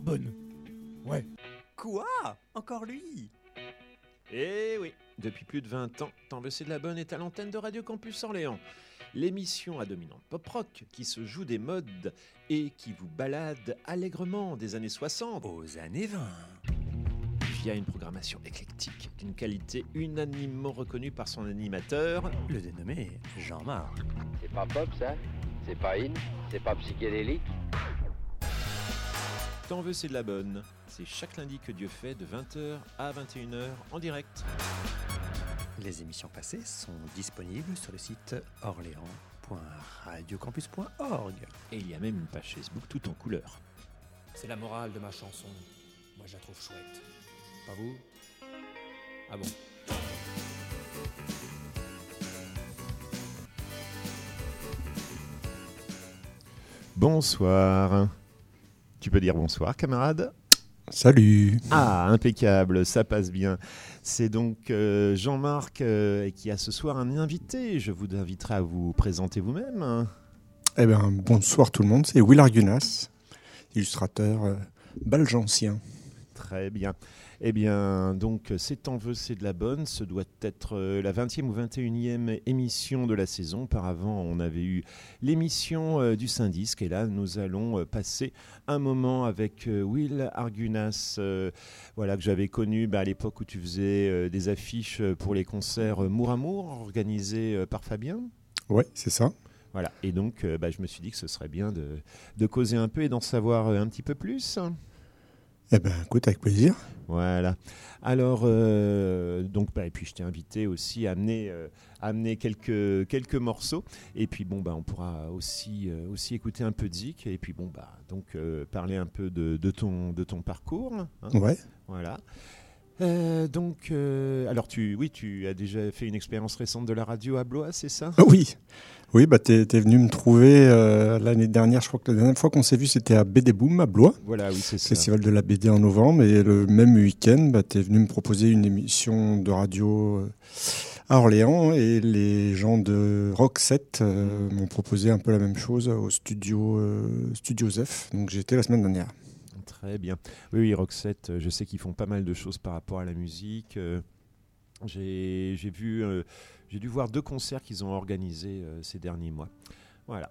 super bonne. Ouais. Quoi? Encore lui? Eh oui, depuis plus de 20 ans, T'en veux c'est de la bonne est à l'antenne de Radio Campus Orléans. L'émission à dominante pop-rock qui se joue des modes et qui vous balade allègrement des années 60 Aux années 20. via une programmation éclectique d'une qualité unanimement reconnue par son animateur. Le dénommé Jean-Marc. C'est pas pop ça C'est pas in C'est pas psychédélique T'en veux c'est de la bonne. C'est chaque lundi que Dieu fait de 20h à 21h en direct. Les émissions passées sont disponibles sur le site orléans.radiocampus.org. Et il y a même une page Facebook tout en couleur. C'est la morale de ma chanson. Moi, je la trouve chouette. Pas vous? Ah bon? Bonsoir. Tu peux dire bonsoir, camarade Salut. Ah, impeccable, ça passe bien. C'est donc euh, Jean-Marc euh, qui a ce soir un invité. Je vous inviterai à vous présenter vous-même. Eh bien, bonsoir tout le monde. C'est Will Argunas, illustrateur euh. Très bien. Eh bien, donc, c'est en vœu, c'est de la bonne. Ce doit être euh, la 20e ou 21e émission de la saison. Auparavant, on avait eu l'émission euh, du Syndisk. Et là, nous allons euh, passer un moment avec Will Argunas, euh, voilà, que j'avais connu bah, à l'époque où tu faisais des affiches pour les concerts Mour Amour, organisés par Fabien. Ouais, c'est ça. Voilà. Et donc, bah, je me suis dit que ce serait bien de, de causer un peu et d'en savoir un petit peu plus. Eh ben, écoute, avec plaisir. Voilà. Alors, euh, donc, bah, et puis je t'ai invité aussi à amener, euh, à amener quelques, quelques morceaux. Et puis, bon, bah, on pourra aussi, euh, aussi écouter un peu de zik. Et puis, bon, bah, donc, parler un peu de, de ton, de ton parcours. hein. Ouais. Voilà. Euh, donc, euh, alors, tu, oui, tu as déjà fait une expérience récente de la radio à Blois, c'est ça? Oui. Oui, bah t'es es venu me trouver euh, l'année dernière. Je crois que la dernière fois qu'on s'est vu, c'était à BD Boom à Blois, Voilà, oui, c'est ça. festival de la BD en novembre. Et le même week-end, bah, t'es venu me proposer une émission de radio à Orléans. Et les gens de Rock 7 euh, m'ont proposé un peu la même chose au studio, studio Zef. Donc j'étais la semaine dernière. Très bien. Oui, oui, Roxette, euh, je sais qu'ils font pas mal de choses par rapport à la musique. euh, J'ai vu, euh, j'ai dû voir deux concerts qu'ils ont organisés ces derniers mois. Voilà.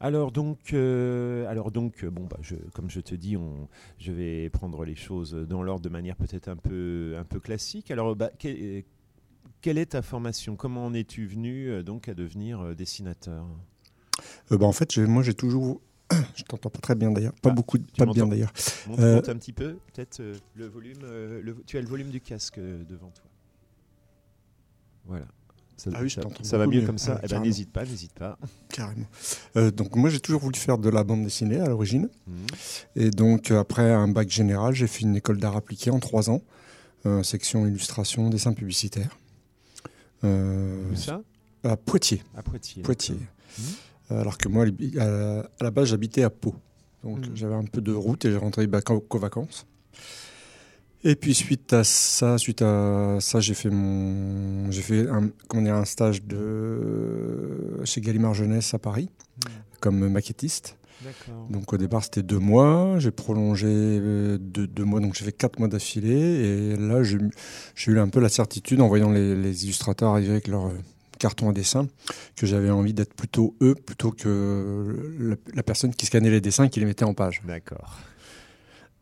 Alors donc, alors donc, bon bah, comme je te dis, je vais prendre les choses dans l'ordre de manière peut-être un peu, un peu classique. Alors, bah, que- quelle est ta formation? Comment en es-tu venu donc à devenir dessinateur? Bah, en fait, moi j'ai toujours. Je t'entends pas très bien d'ailleurs. Pas Ah, beaucoup, pas bien d'ailleurs. Monte, Euh, monte un petit peu, peut-être euh, le volume. euh, le- tu as le volume du casque devant toi. Voilà. Ça, Ah oui, ça- ça va mieux mieux. comme ça. Ah, Eh ben, n'hésite pas, n'hésite pas. Carrément. Donc moi j'ai toujours voulu faire de la bande dessinée à l'origine. Mhm. Et donc après un bac général, j'ai fait une école d'art appliqué en trois ans, section illustration, dessin publicitaire. Où ça? à Poitiers. À Poitiers. Poitiers. Euh, Alors que moi, à, à la base, j'habitais à Pau. Donc Mhm. j'avais un peu de route et j'ai rentré bah, qu'aux vacances. Et puis suite à ça, suite à ça, j'ai fait mon, j'ai fait un, comment dire, un stage de chez Gallimard Jeunesse à Paris Mhm. comme maquettiste. Donc au départ c'était deux mois, j'ai prolongé euh, de deux mois, donc j'ai fait quatre mois d'affilée. Et là j'ai eu un peu la certitude en voyant les, les illustrateurs arriver avec leur euh, carton à dessin que j'avais envie d'être plutôt eux plutôt que la, la personne qui scannait les dessins et qui les mettait en page. D'accord.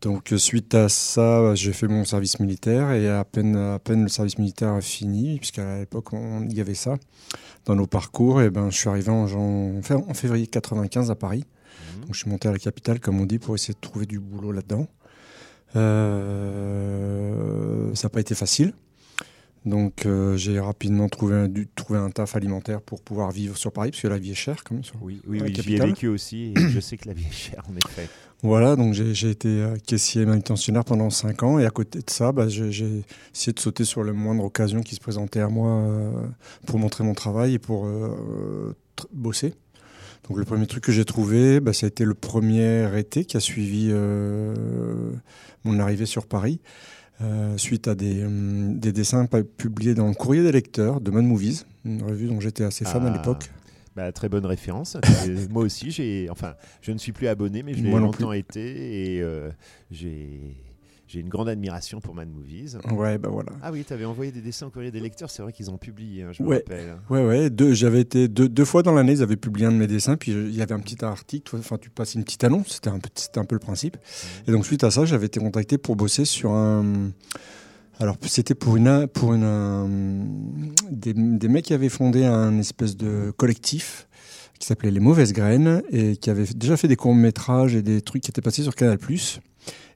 Donc euh, suite à ça, j'ai fait mon service militaire et à peine, à peine le service militaire a fini, puisqu'à l'époque on- il y avait ça dans nos parcours, et ben je suis arrivé en, en février 95 à Paris. Mhm. Donc je suis monté à la capitale, comme on dit, pour essayer de trouver du boulot là-dedans. Euh, ça n'a pas été facile. Donc euh, j'ai rapidement trouvé un, dû trouver un taf alimentaire pour pouvoir vivre sur Paris, parce que la vie est chère quand même. sur- Oui, oui, oui j'y ai vécu aussi et je sais que la vie est chère en effet. Voilà, donc j'ai été euh, caissier manutentionnaire pendant 5 ans et à côté de ça, bah, j'ai essayé de sauter sur la moindre occasion qui se présentait à moi euh, pour montrer mon travail et pour euh, bosser. Donc le premier truc que j'ai trouvé, bah, ça a été le premier été qui a suivi mon arrivée sur Paris, euh, suite à des, hum, des dessins publiés dans le courrier des lecteurs de Mad Movies, une revue dont j'étais assez fan à Ah. l'époque. Bah, très bonne référence. Moi aussi, j'ai, enfin, je ne suis plus abonné, mais je l'ai longtemps été et euh, j'ai, j'ai une grande admiration pour Mad Movies. Ouais, bah voilà. Ah oui, tu avais envoyé des dessins au courrier des lecteurs, c'est vrai qu'ils ont publié, hein, je me Ouais. rappelle. Ouais, ouais. Deux, j'avais été deux, deux fois dans l'année, ils avaient publié un de mes dessins, puis je- il y avait un petit article, enfin, tu passes une petite annonce, c'était un, peu- c'était un peu le principe. Et donc, suite à ça, j'avais été contacté pour bosser sur un. Alors, c'était pour une, pour une, un- des, des mecs qui avaient fondé un espèce de collectif qui s'appelait Les Mauvaises Graines et qui avait déjà fait des courts-métrages et des trucs qui étaient passés sur Canal+.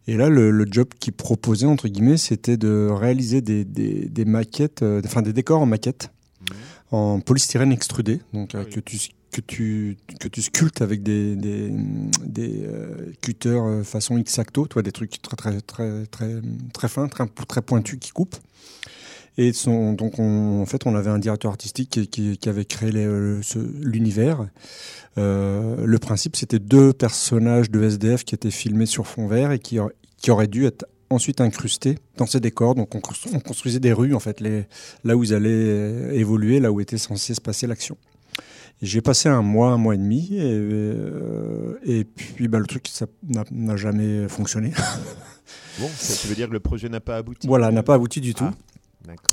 Et là, le, le job qu'ils proposaient, entre guillemets, c'était de réaliser des, des, des maquettes, euh, enfin des décors en maquette, en polystyrène extrudé, donc euh, Oui. que, tu, que, tu, que tu sculptes avec des, des, des euh, cutters euh, façon X-Acto, toi, des trucs très, très, très, très, très fins, très, très pointus qui coupent. Et son, donc, on, en fait, on avait un directeur artistique qui, qui, qui avait créé euh, l'univers. Euh, le principe, c'était deux personnages de SDF qui étaient filmés sur fond vert et qui, auraient- qui auraient dû être ensuite incrustés dans ces décors. Donc, on, constru- on construisait des rues, en fait, les, là où ils allaient euh, évoluer, là où était censé se passer l'action. J'ai passé un mois, un mois et demi, et, euh, et puis bah, le truc, ça n'a jamais fonctionné. Bon, ça, tu veux dire que le projet n'a pas abouti voilà, n'a pas abouti du tout. Ah.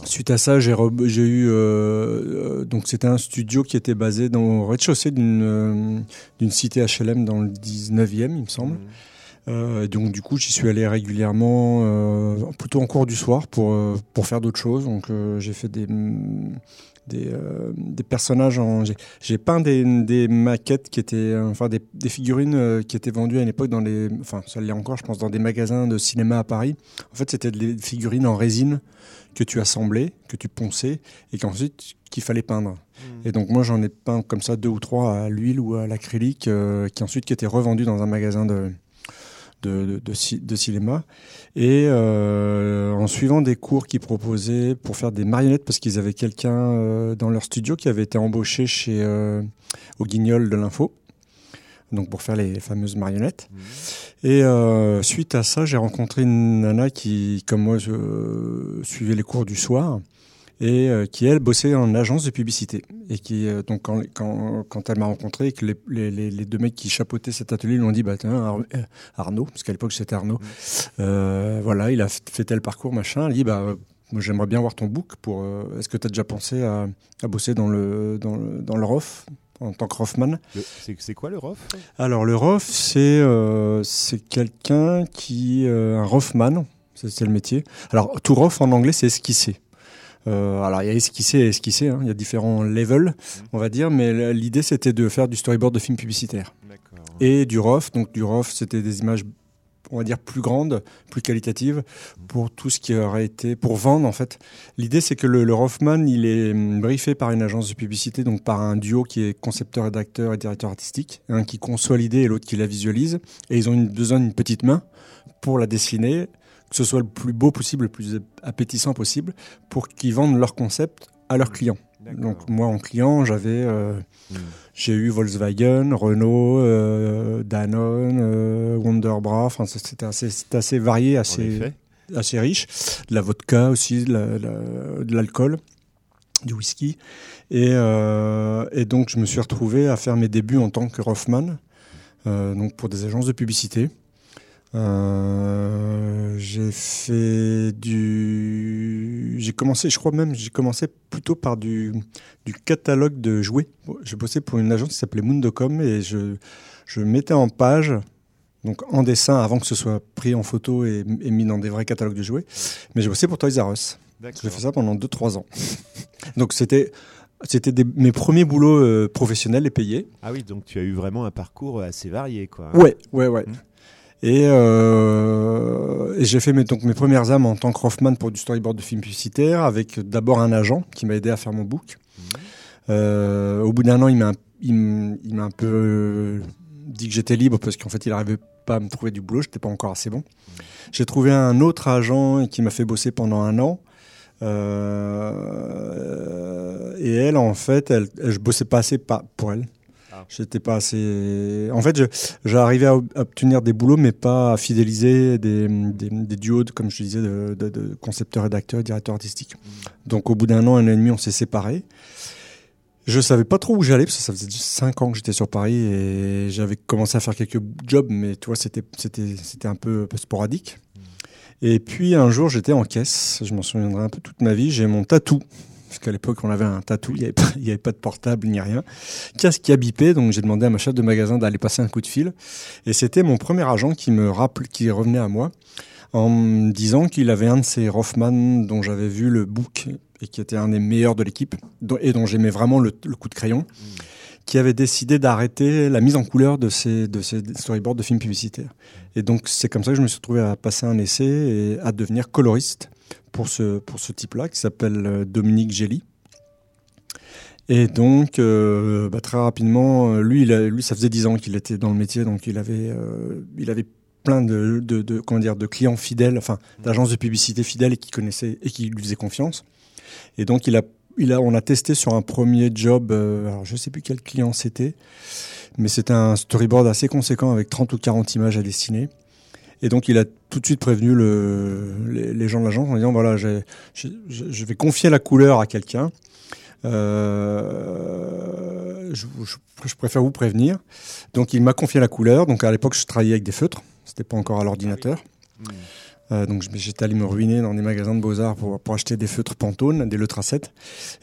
Suite à ça, j'ai eu euh, euh, donc c'était un studio qui était basé dans au rez-de-chaussée d'une euh, d'une cité HLM dans le 19e, il me semble. Mhm. Euh, donc du coup, j'y suis allé régulièrement, plutôt en cours du soir pour pour faire d'autres choses. Donc j'ai fait des des, des personnages en j'ai- peint des, des maquettes qui étaient enfin des, des figurines qui étaient vendues à une époque dans les enfin ça l'est encore je pense dans des magasins de cinéma à Paris en fait c'était des figurines en résine que tu assemblais que tu ponçais et qu'ensuite qu'il fallait peindre. Et donc moi j'en ai peint comme ça deux ou trois à l'huile ou à l'acrylique euh, qui ensuite qui étaient revendus dans un magasin de de, de, de ci- de cinéma. Et euh, en suivant des cours qu'ils proposaient pour faire des marionnettes parce qu'ils avaient quelqu'un euh, dans leur studio qui avait été embauché chez au Guignol de l'info donc pour faire les fameuses marionnettes. Mhm. et euh, suite à ça j'ai rencontré une nana qui comme moi euh, suivait les cours du soir et euh, qui elle bossait en agence de publicité et qui euh, donc quand, quand, quand elle m'a rencontré et que les, les, les- les deux mecs qui chapeautaient cet atelier lui ont dit bah tiens Ar- Arnaud parce qu'à l'époque c'était Arnaud euh, voilà il a fait tel parcours machin. Elle dit bah moi j'aimerais bien voir ton book pour est-ce que tu as déjà pensé à, à bosser dans le dans le dans le ROF en tant que Roffman C'est quoi le ROF alors le ROF, c'est euh, quelqu'un qui euh, un Roffman, c'est le métier. Alors tout ROF en anglais c'est esquisser. Euh, alors il y a esquisser et esquisser, hein. il y a différents levels, on va dire, mais l'idée c'était de faire du storyboard de films publicitaires et du ROF. Donc du ROF c'était des images on va dire plus grandes, plus qualitatives pour tout ce qui aurait été pour vendre en fait. L'idée c'est que le, le Roffman il est hum, briefé par une agence de publicité donc par un duo qui est concepteur rédacteur et directeur artistique, un qui conçoit l'idée et l'autre qui la visualise et ils ont besoin d'une petite main pour la dessiner que ce soit le plus beau possible, le plus appétissant possible pour qu'ils vendent leur concept à leurs clients. Donc moi en client, j'avais euh, Mhm. j'ai eu Volkswagen, Renault, euh, Danone, euh, Wonderbra. Enfin, c'était assez, varié, assez, assez riche. De la vodka aussi, de, la- la- de l'alcool, du whisky. Et, et donc, je me suis retrouvé à faire mes débuts en tant que Rothman, donc pour des agences de publicité. Euh, j'ai fait du, j'ai commencé, je crois même, j'ai commencé plutôt par du, du catalogue de jouets. Je bossais pour une agence qui s'appelait Mundocom et je, je mettais en page, donc en dessin avant que ce soit pris en photo et, et mis dans des vrais catalogues de jouets. Mais j'ai bossé pour Toys R Us. J'ai fait ça pendant 2-3 ans. donc c'était, c'était mes premiers boulots euh, professionnels et payés. Ah oui, donc tu as eu vraiment un parcours assez varié, quoi. Ouais, ouais, ouais. Mhm. Et, euh, et j'ai fait mes, donc mes premières âmes en tant que Rothman pour du storyboard de film publicitaire avec d'abord un agent qui m'a aidé à faire mon book. Mhm. Euh, au bout d'un an, il m'a il il un peu euh, dit que j'étais libre parce qu'en fait, il n'arrivait pas à me trouver du boulot, j'étais pas encore assez bon. J'ai trouvé un autre agent qui m'a fait bosser pendant un an. Euh, et elle, en fait, elle, je bossais pas assez pour elle. Ah. J'étais pas assez. En fait, j'arrivais à ob- à obtenir des boulots, mais pas à fidéliser des, des, des duos, de, comme je disais, de, de, de concepteurs, rédacteurs, directeurs artistiques. Donc, au bout d'un an, un an et demi, on s'est séparés. Je savais pas trop où j'allais parce que ça faisait cinq ans que j'étais sur Paris et j'avais commencé à faire quelques jobs, mais tu vois, c'était un peu, un peu sporadique. Et puis un jour, j'étais en caisse. Je m'en souviendrai un peu toute ma vie. J'ai mon tatou. Parce qu'à l'époque, on avait un tatou, il n'y avait, pas- de portable ni rien. Casque qui a bipé, donc j'ai demandé à ma chef de magasin d'aller passer un coup de fil. Et c'était mon premier agent qui me rappelait, qui revenait à moi, en me disant qu'il avait un de ces Rothman dont j'avais vu le book et qui était un des meilleurs de l'équipe, et dont j'aimais vraiment le, le coup de crayon, qui avait décidé d'arrêter la mise en couleur de ces, de ces storyboards de films publicitaires. Et donc c'est comme ça que je me suis retrouvé à passer un essai et à devenir coloriste pour ce, pour ce type-là, qui s'appelle euh, Dominique Gély. Et donc, euh, bah, très rapidement, euh, lui, il lui, ça faisait dix ans qu'il était dans le métier, donc il avait, il avait plein de, de, de- comment dire, de clients fidèles, enfin, d'agences de publicité fidèles et qui connaissaient et qui lui faisaient confiance. Et donc, il a, il a, on a testé sur un premier job, euh, alors je sais plus quel client c'était, mais c'était un storyboard assez conséquent avec 30 ou 40 images à dessiner. Et donc, il a tout de suite prévenu le, les, gens de l'agence en disant voilà, je, vais confier la couleur à quelqu'un. Euh, je, préfère vous prévenir. Donc, il m'a confié la couleur. Donc, à l'époque, je travaillais avec des feutres. C'était pas encore à l'ordinateur. Hmm. Euh, donc j'étais allé me ruiner dans des magasins de beaux-arts pour, acheter des feutres Pantone, des Leutra 7.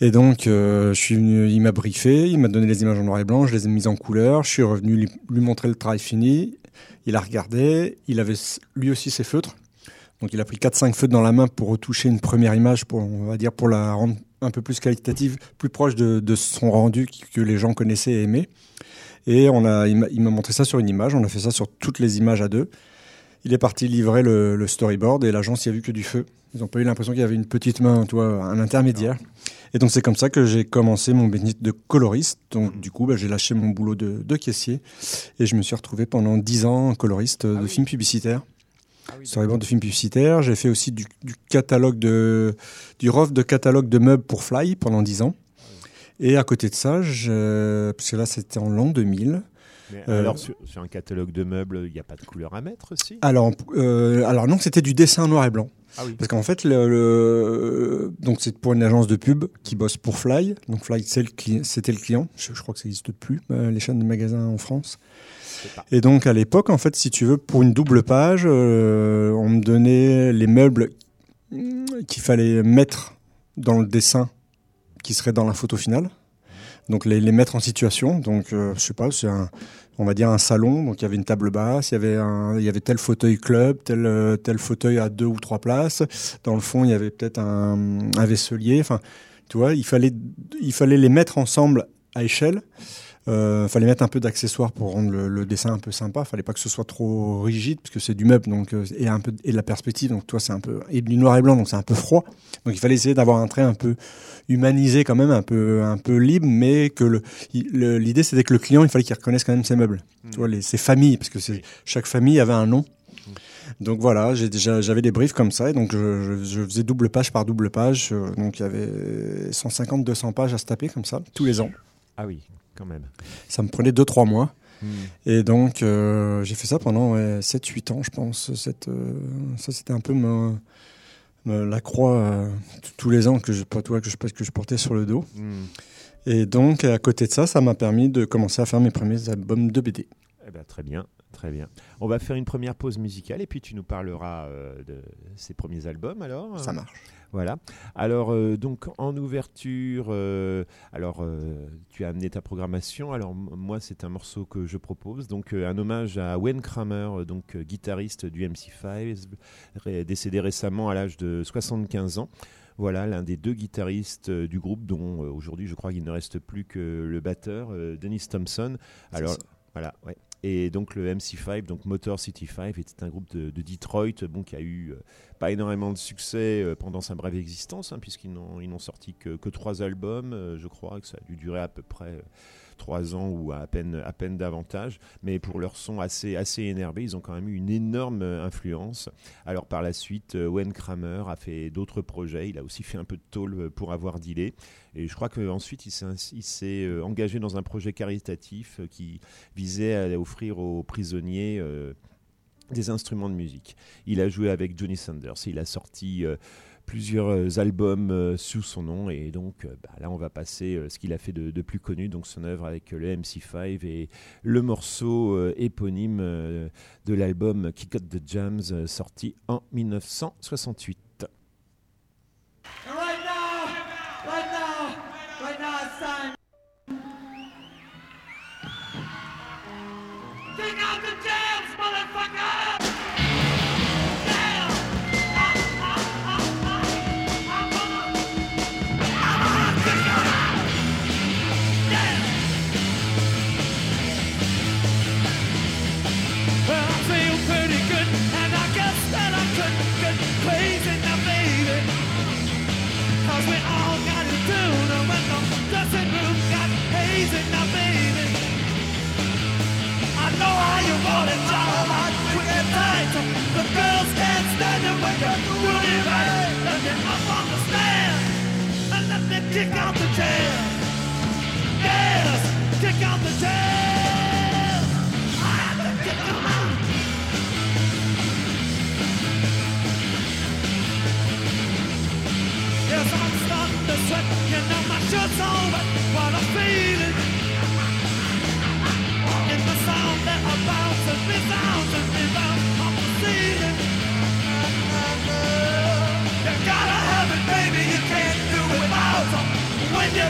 Et donc euh, je suis venu, il m'a briefé, il m'a donné les images en noir et blanc, je les ai mises en couleur, je suis revenu lui, montrer le travail fini, il a regardé, il avait lui aussi ses feutres. Donc il a pris 4-5 feutres dans la main pour retoucher une première image, pour, on va dire pour la rendre un peu plus qualitative, plus proche de, de son rendu que les gens connaissaient et aimaient. Et on a, il m'a montré ça sur une image, on a fait ça sur toutes les images à deux. Il est parti livrer le, le storyboard et l'agence n'y a vu que du feu. Ils n'ont pas eu l'impression qu'il y avait une petite main, toi, un intermédiaire. Et donc c'est comme ça que j'ai commencé mon métier de coloriste. Donc du coup, bah, j'ai lâché mon boulot de, de caissier et je me suis retrouvé pendant 10 ans coloriste de oui. films publicitaires. Ah oui, Storyboard de films publicitaires. J'ai fait aussi du, du catalogue de, du rough de catalogue de meubles pour Fly pendant 10 ans. Et à côté de ça, je, parce que là c'était en l'an 2000. Euh, alors, sur, sur un catalogue de meubles, il n'y a pas de couleur à mettre aussi Alors, euh, alors non, c'était du dessin noir et blanc. Ah oui. Parce qu'en fait, le, le- donc c'est pour une agence de pub qui bosse pour Fly. Donc Fly, c'était le client. Je, je crois que ça n'existe plus euh, les chaînes de magasins en France. Et donc à l'époque, en fait, si tu veux, pour une double page, euh, on me donnait les meubles qu'il fallait mettre dans le dessin qui serait dans la photo finale. Donc les, les mettre en situation. Donc euh, je sais pas, c'est un, on va dire un salon. Donc il y avait une table basse, il y avait un, il y avait tel fauteuil club, tel euh, tel fauteuil à deux ou trois places. Dans le fond, il y avait peut-être un, un vaisselier. Enfin, tu vois, il fallait il fallait les mettre ensemble à échelle. Euh, fallait mettre un peu d'accessoires pour rendre le, le dessin un peu sympa. Fallait pas que ce soit trop rigide parce que c'est du meuble donc euh, et un peu et de la perspective donc toi c'est un peu et du noir et blanc donc c'est un peu froid. Donc il fallait essayer d'avoir un trait un peu humanisé quand même un peu un peu libre mais que le il- l'idée c'était que le client il fallait qu'il reconnaisse quand même ses meubles. Tu vois les ses familles parce que c'est chaque famille avait un nom. Donc voilà, j'ai déjà j'avais des briefs comme ça et donc je, je, faisais double page par double page euh, donc il y avait 150 200 pages à se taper comme ça tous les ans. Ah oui, quand même. Ça me prenait 2-3 mois. Hmm. Et donc, euh, j'ai fait ça pendant 7-8 ans, je pense. Cette, euh, ça, c'était un peu la croix euh, tous les ans que je, toi, que, je, que je portais sur le dos. Hmm. Et donc, à côté de ça, ça m'a permis de commencer à faire mes premiers albums de BD. Eh ben, très bien, très bien. On va faire une première pause musicale et puis tu nous parleras de ces premiers albums alors? Ça marche. Voilà. Alors, euh, donc, en ouverture, euh, alors, euh, tu as amené ta programmation. Alors, moi, c'est un morceau que je propose. Donc, un hommage à Wayne Kramer, donc, guitariste du MC5, ré- décédé récemment à l'âge de 75 ans. Voilà, l'un des deux guitaristes du groupe, dont aujourd'hui, je crois qu'il ne reste plus que le batteur, Dennis Thompson. Alors, voilà, ouais. Et donc le MC5, donc Motor City 5, était un groupe de, de Detroit bon, qui a eu euh, pas énormément de succès euh, pendant sa brève existence, hein, puisqu'ils n'ont ils n'ont sorti que, que trois albums, euh, je crois que ça a dû durer à peu près trois ans ou à peine, à peine davantage. Mais pour leur son assez, assez énervé, ils ont quand même eu une énorme influence. Alors par la suite, Wayne Kramer a fait d'autres projets. Il a aussi fait un peu de tôle pour avoir dealé. Et je crois qu'ensuite, il s'est engagé dans un projet caritatif qui visait à offrir aux prisonniers des instruments de musique. Il a joué avec Johnny Sanders, il a sorti euh, plusieurs euh, albums euh, sous son nom et donc bah, là on va passer ce qu'il a fait de, plus connu, donc son œuvre avec le MC5 et le morceau éponyme de l'album Kick Got the Jams sorti en 1968. Kick out the tail. Yes, kick out the tail.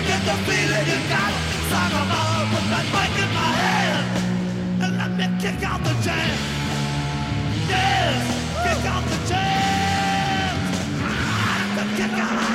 Get the feeling you got, that mic in my hand, and let me kick out the jam. Yes, kick out the jam. I have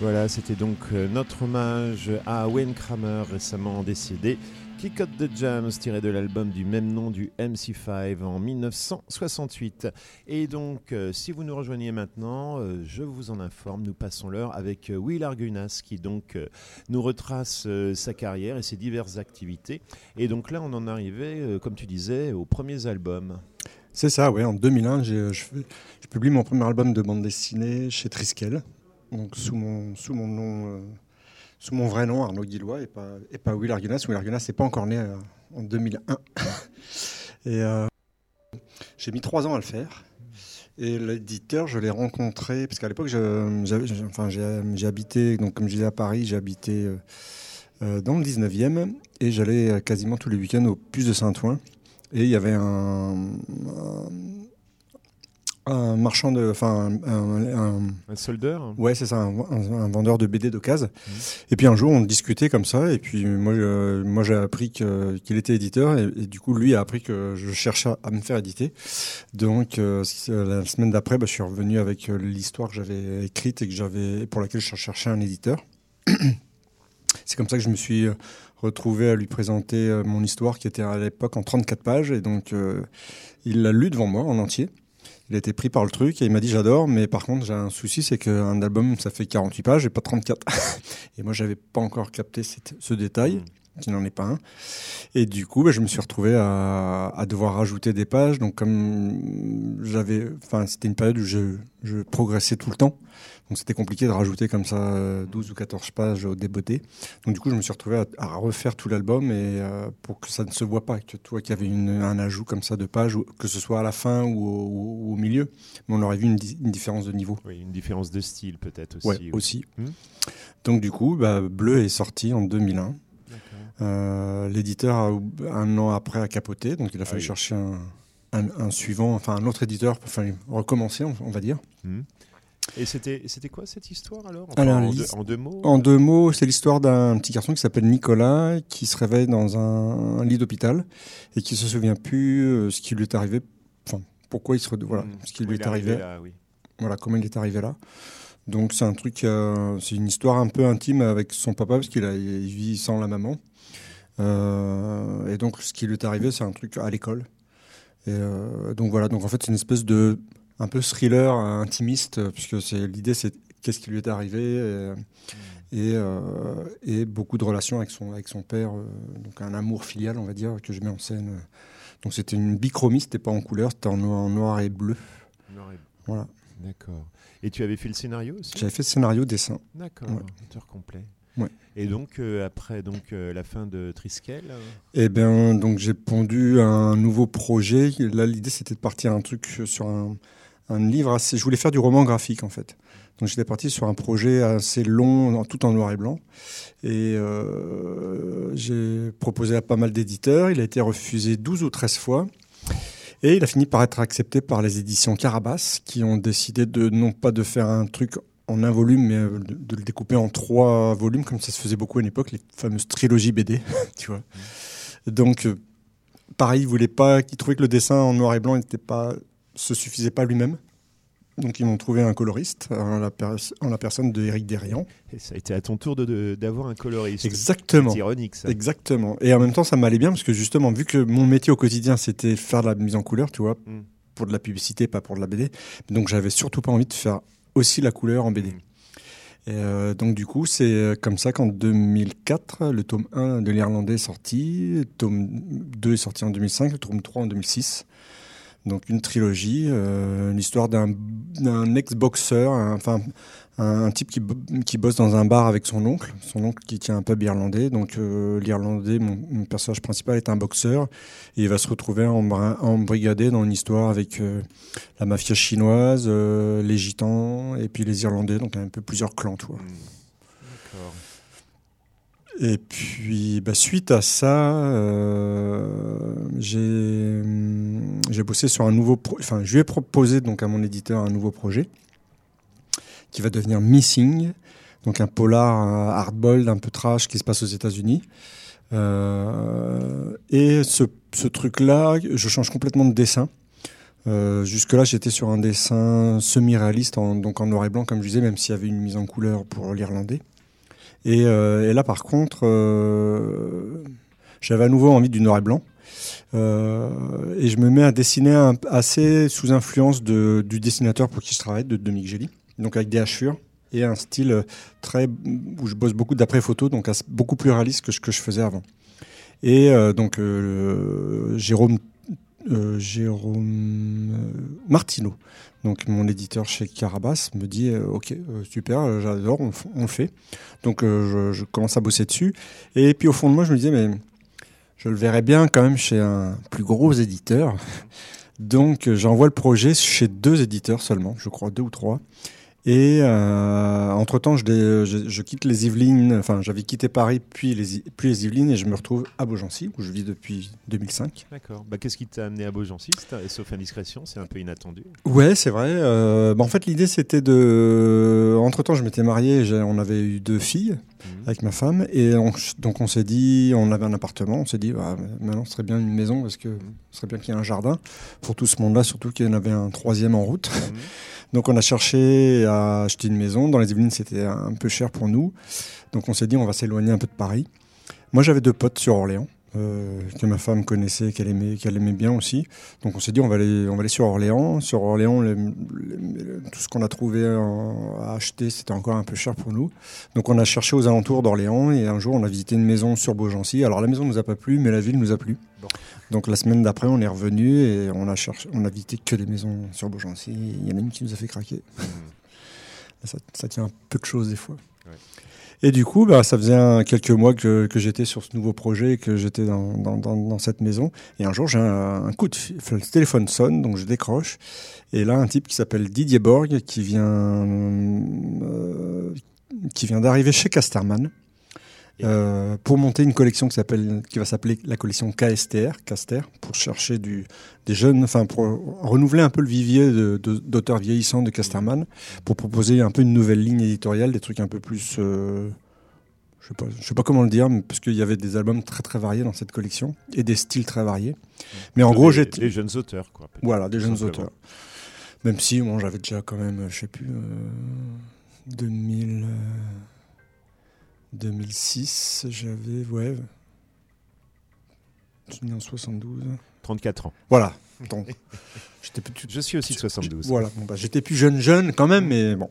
Voilà, c'était donc euh, notre hommage à Wayne Kramer, récemment décédé, qui Cut the Jams, tiré de l'album du même nom du MC5 en 1968. Et donc, euh, si vous nous rejoignez maintenant, euh, je vous en informe, nous passons l'heure avec Will Argunas, qui donc nous retrace sa carrière et ses diverses activités. Et donc là, on en arrivait, comme tu disais, aux premiers albums. C'est ça, oui. En 2001, je, je, publie mon premier album de bande dessinée chez Triskel, donc sous mon, sous mon nom, euh, sous mon vrai nom, Arnaud Guillois, et pas, et pas Will Argunas. Will Argunas n'est pas encore né euh, en 2001. et euh, j'ai mis trois ans à le faire. Et l'éditeur, je l'ai rencontré, parce qu'à l'époque, j'ai enfin, donc comme je disais à Paris, j'ai habité dans le 19e, et j'allais quasiment tous les week-ends au Puce de Saint-Ouen. Et il y avait un marchand de, enfin un, un, soldeur. Ouais, c'est ça, un, vendeur de BD d'occasion. Mmh. Et puis un jour, on discutait comme ça, et puis moi, moi j'ai appris qu'il était éditeur, et, du coup, lui a appris que je cherchais à me faire éditer. Donc euh, la semaine d'après, bah, je suis revenu avec euh, l'histoire que j'avais écrite et que j'avais pour laquelle je cherchais un éditeur. c'est comme ça que je me suis euh, retrouvé à lui présenter mon histoire qui était à l'époque en 34 pages, et donc il l'a lu devant moi en entier il a été pris par le truc et il m'a dit j'adore, mais par contre j'ai un souci, c'est qu'un album ça fait 48 pages et pas 34. et moi j'avais pas encore capté ce détail. Qui n'en est pas un. Et du coup, bah, je me suis retrouvé à, à devoir rajouter des pages. Donc, comme j'avais, enfin, c'était une période où je, je progressais tout le temps. Donc, c'était compliqué de rajouter comme ça euh, 12 ou 14 pages au débeauté. Donc, du coup, je me suis retrouvé à, à refaire tout l'album et euh, pour que ça ne se voit pas, que tu vois qu'il y avait une, un ajout comme ça de pages, que ce soit à la fin ou au, ou au milieu. Mais on aurait vu une, di- une différence de niveau. Oui, une différence de style peut-être aussi. Ouais, oui. aussi. Hmm. Donc du coup, bah, Bleu est sorti en 2001. Euh, L'éditeur, a- un an après, a capoté, donc il a Ah fallu oui. chercher un, un- un suivant, enfin un autre éditeur, enfin recommencer, on, on va dire. Hmm. Et c'était quoi cette histoire alors, Alors, en, deux, l'his- en deux mots En deux mots, c'est l'histoire d'un petit garçon qui s'appelle Nicolas, qui se réveille dans un, un lit d'hôpital et qui se souvient plus euh, ce qui lui est arrivé, enfin pourquoi il se, voilà, Hmm. ce qui lui est arrivé. là, oui. Voilà, comment il est arrivé là. Donc c'est un truc, euh, c'est une histoire un peu intime avec son papa parce qu'il vit sans la maman. Euh, et donc ce qui lui est arrivé, c'est un truc à l'école. Et euh, donc voilà, donc en fait c'est une espèce de un peu thriller intimiste puisque c'est l'idée c'est qu'est-ce qui lui est arrivé et, et, euh, et beaucoup de relations avec son avec son père, euh, donc un amour filial on va dire que je mets en scène. Donc c'était une bichromie, c'était pas en couleur, c'était en noir, en noir et bleu. Noir et- Voilà. D'accord. Et tu avais fait le scénario aussi? J'avais fait scénario, dessin. D'accord, Ouais. auteur complet. Ouais. Et donc euh, après donc euh, la fin de Triskel, euh, Eh bien, donc j'ai pondu un nouveau projet. Là, l'idée c'était de partir un truc sur un, un livre assez. Je voulais faire du roman graphique en fait. Donc j'étais parti sur un projet assez long, tout en noir et blanc. Et j'ai proposé à pas mal d'éditeurs. Il a été refusé 12 ou 13 fois. Et il a fini par être accepté par les éditions Carabas, qui ont décidé de non pas de faire un truc en un volume, mais euh, de, de le découper en trois volumes, comme ça se faisait beaucoup à l'époque, les fameuses trilogies BD, tu vois. Donc, euh, pareil, il voulait pas, il trouvait que le dessin en noir et blanc n'était pas, se suffisait pas lui-même. Donc, ils m'ont trouvé un coloriste en la, pers- en la personne de Éric Desriand. et ça a été à ton tour de- de- d'avoir un coloriste. Exactement. C'est ironique ça. Exactement. Et en même temps, ça m'allait bien parce que justement, vu que mon métier au quotidien, c'était faire de la mise en couleur, tu vois, Mm. pour de la publicité, pas pour de la BD. Donc, j'avais surtout pas envie de faire aussi la couleur en BD. Mm. Et euh, donc, du coup, c'est euh, comme ça qu'en 2004, le tome 1 de l'Irlandais est sorti, le tome 2 est sorti en 2005, le tome 3 en 2006. Donc, une trilogie, euh, l'histoire d'un ex-boxeur, enfin, un, type qui, qui bosse dans un bar avec son oncle, son oncle qui tient un pub irlandais. Donc, euh, l'Irlandais, mon, personnage principal, est un boxeur. Et il va se retrouver embrigadé dans une histoire avec euh, la mafia chinoise, euh, les gitans et puis les Irlandais. Donc, un peu plusieurs clans. Mm. D'accord. Et puis, bah, suite à ça, euh, j'ai hum, j'ai bossé sur un nouveau. Enfin, je lui ai proposé donc à mon éditeur un nouveau projet qui va devenir Missing, donc un polar euh, hardboiled, un peu trash qui se passe aux États-Unis. Euh, et ce, truc-là, je change complètement de dessin. Jusque-là, j'étais sur un dessin semi-réaliste, donc en noir et blanc, comme je disais, même s'il y avait une mise en couleur pour l'irlandais. Et, euh, et là, par contre, euh, j'avais à nouveau envie du noir et blanc. Euh, et je me mets à dessiner assez sous influence du dessinateur pour qui je travaille, de Dominique Gély. Donc avec des hachures et un style très où je bosse beaucoup d'après photo, donc beaucoup plus réaliste que ce que je faisais avant. Et donc Jérôme euh, Jérôme euh, Martineau, donc mon éditeur chez Carabas, me dit euh, ok super, j'adore, on, le fait. Donc je, je commence à bosser dessus. Et puis au fond de moi, je me disais mais je le verrais bien quand même chez un plus gros éditeur. Donc j'envoie le projet chez deux éditeurs seulement, je crois deux ou trois. Et euh, entre-temps, je, dé- je, je quitte les Yvelines, enfin j'avais quitté Paris, puis les, puis les Yvelines, et je me retrouve à Beaugency, où je vis depuis 2005. D'accord. Bah, Qu'est-ce qui t'a amené à Beaugency? Sauf indiscrétion, c'est un peu inattendu. Ouais, c'est vrai. Euh, bah, en fait, l'idée, c'était de... Entre-temps, je m'étais marié, on avait eu deux filles Mhm. avec ma femme, et on- donc on s'est dit, on avait un appartement, on s'est dit, bah, maintenant, ce serait bien une maison, parce que ce serait bien qu'il y ait un jardin pour tout ce monde-là, surtout qu'il y en avait un troisième en route. Mhm. Donc on a cherché à acheter une maison. Dans les Yvelines, c'était un peu cher pour nous. Donc on s'est dit, on va s'éloigner un peu de Paris. Moi, j'avais deux potes sur Orléans. Euh, que ma femme connaissait, qu'elle aimait, qu'elle aimait bien aussi. Donc on s'est dit on va aller, on va aller sur Orléans. Sur Orléans, le- le- le- tout ce qu'on a trouvé à acheter, c'était encore un peu cher pour nous. Donc on a cherché aux alentours d'Orléans et un jour on a visité une maison sur Beaugency. Alors la maison nous a pas plu, mais la ville nous a plu. Bon. Donc la semaine d'après, on est revenu et on a cherché, on a visité que des maisons sur Beaugency. Il y en a une qui nous a fait craquer. Ça, ça tient un peu de choses des fois. Et du coup, bah, ça faisait quelques mois que, que j'étais sur ce nouveau projet, que j'étais dans, dans, dans, dans cette maison. Et un jour, j'ai un, un coup de le téléphone sonne, donc je décroche. Et là, un type qui s'appelle Didier Borg, qui vient, euh, qui vient d'arriver chez Casterman. Euh, pour monter une collection qui s'appelle, qui va s'appeler la collection KSTR, Caster, pour chercher du, des jeunes, enfin pour renouveler un peu le vivier d'auteurs vieillissants de Casterman, pour proposer un peu une nouvelle ligne éditoriale, des trucs un peu plus, euh, je sais pas, je sais pas comment le dire, mais parce qu'il y avait des albums très très variés dans cette collection et des styles très variés. Mais en gros, des- j'étais, Des jeunes auteurs, quoi. voilà, des jeunes simplement. auteurs. Même si, bon, j'avais déjà quand même, je sais plus, euh, 2000, euh, 2006, j'avais, ouais, je suis né en 72. 34 ans. Voilà. Donc, j'étais plus, Je suis aussi de 72. voilà, bon, bah, j'étais plus jeune jeune quand même, mais bon.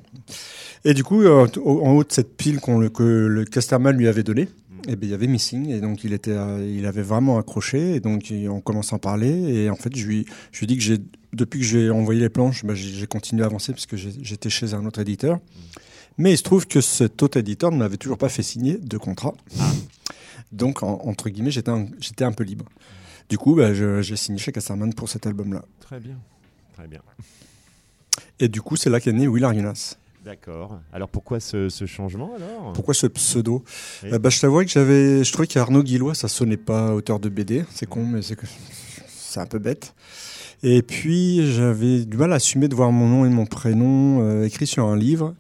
Et du coup, euh, en haut de cette pile qu'on le, que le Casterman lui avait donnée, eh ben, il y avait Missing, et donc il était, euh, il avait vraiment accroché, et donc on commence à en parler, et en fait, je lui, je lui dis que j'ai, depuis que j'ai envoyé les planches, bah, j'ai continué à avancer parce que j'étais chez un autre éditeur. Mais il se trouve que cet autre éditeur ne m'avait toujours pas fait signer de contrat. Donc, en- entre guillemets, j'étais un, j'étais un peu libre. Du coup, bah, j'ai signé chez Casterman pour cet album-là. Très bien. Très bien. Et du coup, c'est là qu'est né Will Arjunas. D'accord. Alors pourquoi ce, ce changement alors? Pourquoi ce pseudo? Oui. Euh, bah, Je t'avoue que j'avais, je trouvais qu'Arnaud Guillois, ça sonnait pas auteur de BD. C'est con, mais c'est que c'est un peu bête. Et puis j'avais du mal à assumer de voir mon nom et mon prénom euh, écrit sur un livre.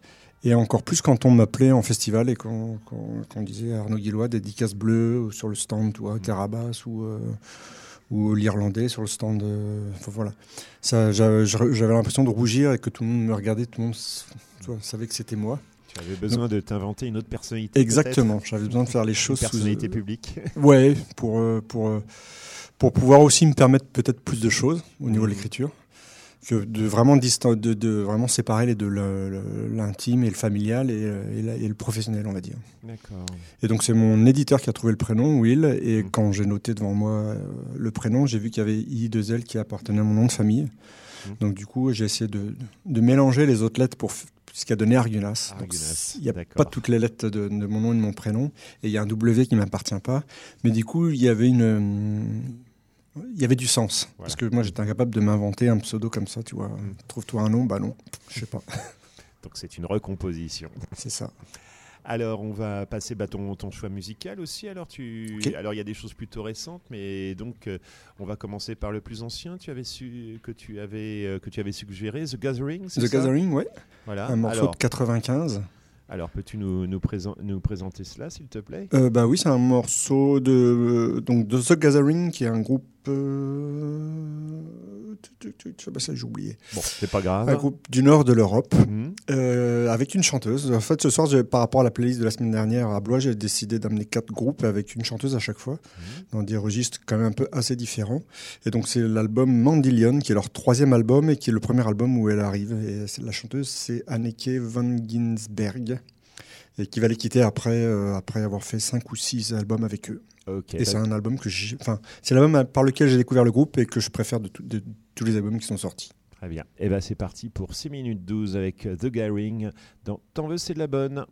Et encore plus quand on m'appelait en festival et qu'on qu'on disait Arnaud Guillois, dédicace bleue sur le stand, tu vois, Carabas ou, euh, ou l'Irlandais sur le stand. euh, enfin, voilà. J'avais l'impression de rougir et que tout le monde me regardait, tout le monde tu vois, savait que c'était moi. Tu avais besoin de t'inventer une autre personnalité. Exactement, j'avais besoin de faire les choses Une sous- personnalité publique. Ouais, pour, euh, pour, euh, pour pouvoir aussi me permettre peut-être plus de choses au niveau de Mhm. l'écriture. Que de vraiment, de, de vraiment séparer les deux, l'intime et le familial et, et, la- et le professionnel, on va dire. Et donc c'est mon éditeur qui a trouvé le prénom, Will, et Mhm. quand j'ai noté devant moi euh, le prénom, j'ai vu qu'il y avait I2L qui appartenait à mon nom de famille. Mhm. Donc du coup, j'ai essayé de, de mélanger les autres lettres pour ce qui a donné Argunas. Donc, il n'y a pas toutes les lettres de, de mon nom et de mon prénom, et il y a un W qui ne m'appartient pas. Mais du coup, il y avait une... Il y avait du sens. Voilà. Parce que moi, j'étais incapable de m'inventer un pseudo comme ça, tu vois. Mhm. Trouve-toi un nom, bah non, je sais pas. Donc c'est une recomposition. C'est ça. Alors on va passer bah, ton, ton choix musical aussi. Alors tu, alors il y a des choses plutôt récentes, mais donc euh, on va commencer par le plus ancien. Tu avais su que tu avais euh, que tu avais suggéré The Gathering. The ça? Gathering, ouais. Voilà. Un morceau alors, de 95. Alors peux-tu nous, nous, nous présenter cela, s'il te plaît? Euh, bah oui, c'est un morceau de, donc de The Gathering, qui est un groupe. Bah ça, j'ai oublié. Bon, c'est pas grave. Un groupe du nord de l'Europe, Mhm. euh, avec une chanteuse. En fait, ce soir, par rapport à la playlist de la semaine dernière à Blois, j'ai décidé d'amener quatre groupes avec une chanteuse à chaque fois, Mhm. dans des registres quand même un peu assez différents. Et donc, c'est l'album Mandillion, qui est leur troisième album et qui est le premier album où elle arrive. Et la chanteuse, c'est Anneke van Ginsberg. Et qui va les quitter après, euh, après avoir fait cinq ou six albums avec eux. Et c'est un album que j'ai. Enfin, c'est l'album par lequel j'ai découvert le groupe et que je préfère de, tout- de tous les albums qui sont sortis. Très bien. Et ben c'est parti pour 6 minutes 12 avec The Gathering dans T'en veux, c'est de la bonne.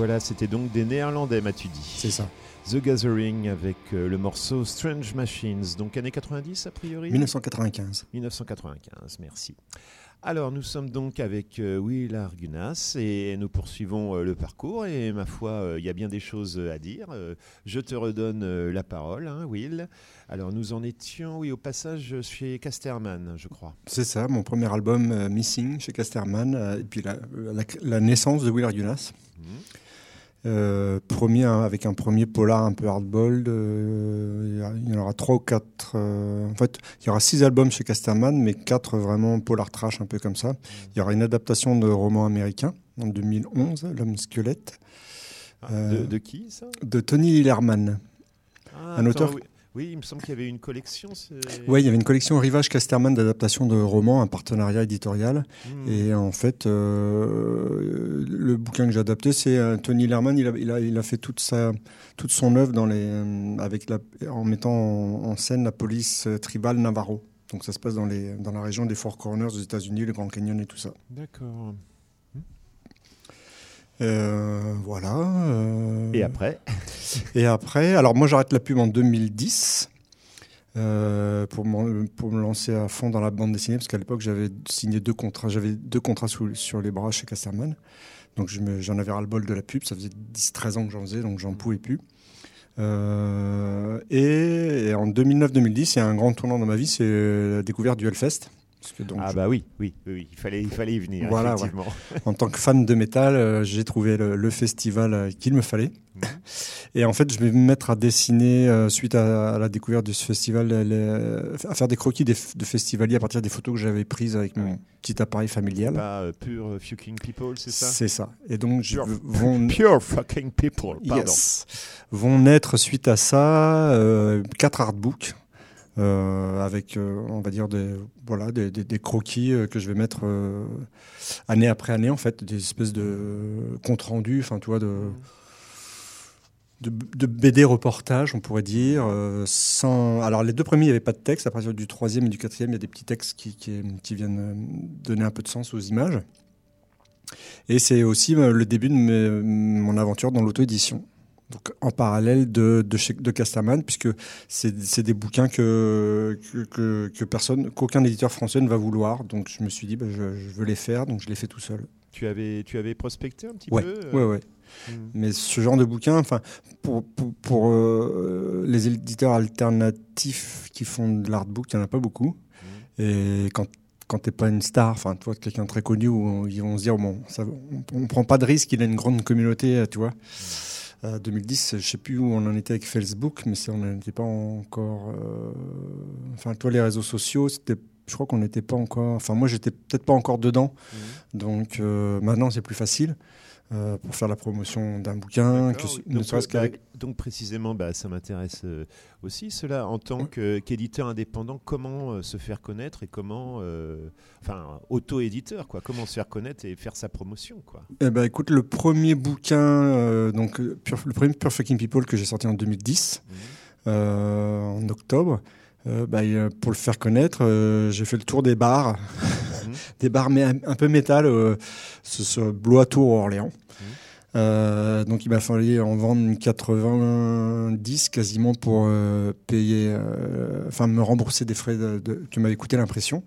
Voilà, c'était donc des Néerlandais, m'as-tu dit C'est ça. The Gathering avec euh, le morceau Strange Machines, donc années 90 a priori? 1995. 1995, merci. Alors, nous sommes donc avec euh, Will Argunas et nous poursuivons euh, le parcours. Et ma foi, il y a bien des choses à dire. Je te redonne la parole, hein, Will. Alors, nous en étions, oui, au passage chez Casterman, je crois. C'est ça, mon premier album Missing chez Casterman, et puis la, la- la naissance de Will Argunas. Mhm. Euh, premier hein, avec un premier polar un peu hardball. euh, il y en aura trois ou quatre. euh, en fait, il y aura six albums chez Casterman, mais quatre vraiment polar trash un peu comme ça. Il y aura une adaptation de roman américain en 2011, L'homme squelette, Ah, Euh, de, de qui ça? de Tony Lillerman. Ah, un auteur- Oui. Oui, il me semble qu'il y avait une collection. Ouais, il y avait une collection Rivage Casterman d'adaptation de romans, un partenariat éditorial. Hmm. Et en fait, euh, le bouquin que j'ai adapté, c'est euh, Tony Lerman. Il a, il, a, il a fait toute, sa, toute son œuvre dans les, euh, avec la, en mettant en, en scène la police tribale Navarro. Donc ça se passe dans, les, dans la région des Four Corners aux États-Unis, le Grand Canyon et tout ça. D'accord. Euh, voilà. euh, Et après Et après, alors moi j'arrête la pub en 2010 euh, pour, me lancer à fond dans la bande dessinée parce qu'à l'époque j'avais signé deux contrats, j'avais deux contrats sous- sur les bras chez Casterman. Donc je j'en avais ras le bol de la pub, ça faisait 10-13 ans que j'en faisais donc j'en pouvais plus. Euh, et, et en 2009-2010, il y a un grand tournant dans ma vie, c'est la découverte du Hellfest. Parce que donc, Ah bah oui, oui, oui, il fallait, il fallait y venir. Voilà, effectivement. en tant que fan de métal, euh, j'ai trouvé le, le festival euh, qu'il me fallait. Mhm. Et en fait, je vais me mettre à dessiner, euh, suite à, à la découverte de ce festival, les- à faire des croquis des de festivaliers à partir des photos que j'avais prises avec mon Oui. petit appareil familial. Pas pure fucking people, c'est ça? C'est ça. Et donc, je, Pure, vont, pure fucking people, pardon. yes, vont naître suite à ça quatre artbooks. Euh, avec, euh, on va dire, des, voilà, des, croquis euh, que je vais mettre année après année, en fait, des espèces de comptes rendus, enfin, tu vois, de, BD reportage, on pourrait dire. sans... Alors, les deux premiers, il n'y avait pas de texte. À partir du troisième et du quatrième, il y a des petits textes qui, viennent donner un peu de sens aux images. Et c'est aussi le début de mon aventure dans l'auto-édition. Donc, en parallèle de, de, chez, de Casterman, puisque c'est des bouquins que, que, que, que personne, qu'aucun éditeur français ne va vouloir. Donc, je me suis dit, bah, je, je veux les faire, donc je les fais tout seul. Tu avais, tu avais prospecté un petit Ouais, peu ouais, ouais. hmm. Mais ce genre de bouquin, enfin, pour, pour, pour, euh, les éditeurs alternatifs qui font de l'artbook, il n'y en a pas beaucoup. Et quand quand t'es pas une star, enfin, toi, quelqu'un très connu, où ils vont se dire bon, ça, on, on prend pas de risque, il a une grande communauté, tu vois. Euh, 2010, je sais plus où on en était avec Facebook, mais c'est- on n'en était pas encore. euh, Enfin, toi, les réseaux sociaux, c'était. Je crois qu'on n'était pas encore. Enfin, moi, j'étais peut-être pas encore dedans. Donc euh, maintenant, c'est plus facile euh, pour faire la promotion d'un bouquin, que, ne donc, serait-ce euh, qu'avec. bah, donc précisément, bah, ça m'intéresse euh, aussi cela. En tant que- qu'éditeur indépendant, comment euh, se faire connaître et comment, enfin, auto-éditeur, quoi. Comment se faire connaître et faire sa promotion, quoi. Eh ben, écoute, le premier bouquin, donc Pure- le premier Pure Fucking People que j'ai sorti en 2010, euh, en octobre. bah, pour le faire connaître, j'ai fait le tour des bars, Des bars un, peu métal, euh, Blois Tour Orléans. Euh, donc il m'a fallu en vendre une 90 quasiment pour euh, payer, euh, enfin me rembourser des frais de, de- que m'avait coûté l'impression.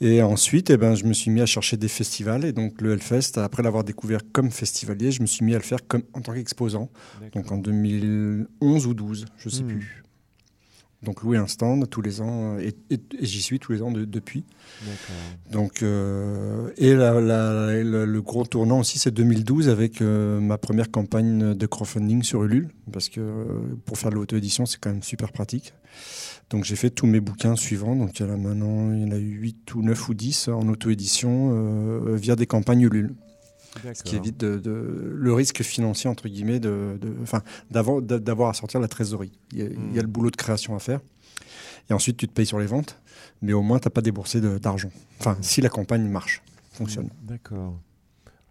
Et ensuite, eh ben, je me suis mis à chercher des festivals. Et donc le Hellfest, après l'avoir découvert comme festivalier, je me suis mis à le faire comme, en tant qu'exposant. Donc en 2011 ou 12, je sais Hmm. plus. Donc louer un stand tous les ans, euh, et, et- et j'y suis tous les ans de- depuis. Donc, euh, et la- la- le, le gros tournant aussi, c'est 2012 avec euh, ma première campagne de crowdfunding sur Ulule, parce que pour faire de l'auto-édition, c'est quand même super pratique. Donc j'ai fait tous mes bouquins suivants, donc il y en a maintenant, il y en a eu 8 ou 9 ou 10 en auto-édition euh, via des campagnes Ulule. Ce qui évite de, de- le risque financier, entre guillemets, de, d'avoir, d'a- d'avoir à sortir la trésorerie. Il y, a, il y a le boulot de création à faire. Et ensuite, tu te payes sur les ventes, mais au moins, tu n'as pas déboursé d'argent. Enfin, si la campagne marche, fonctionne. D'accord.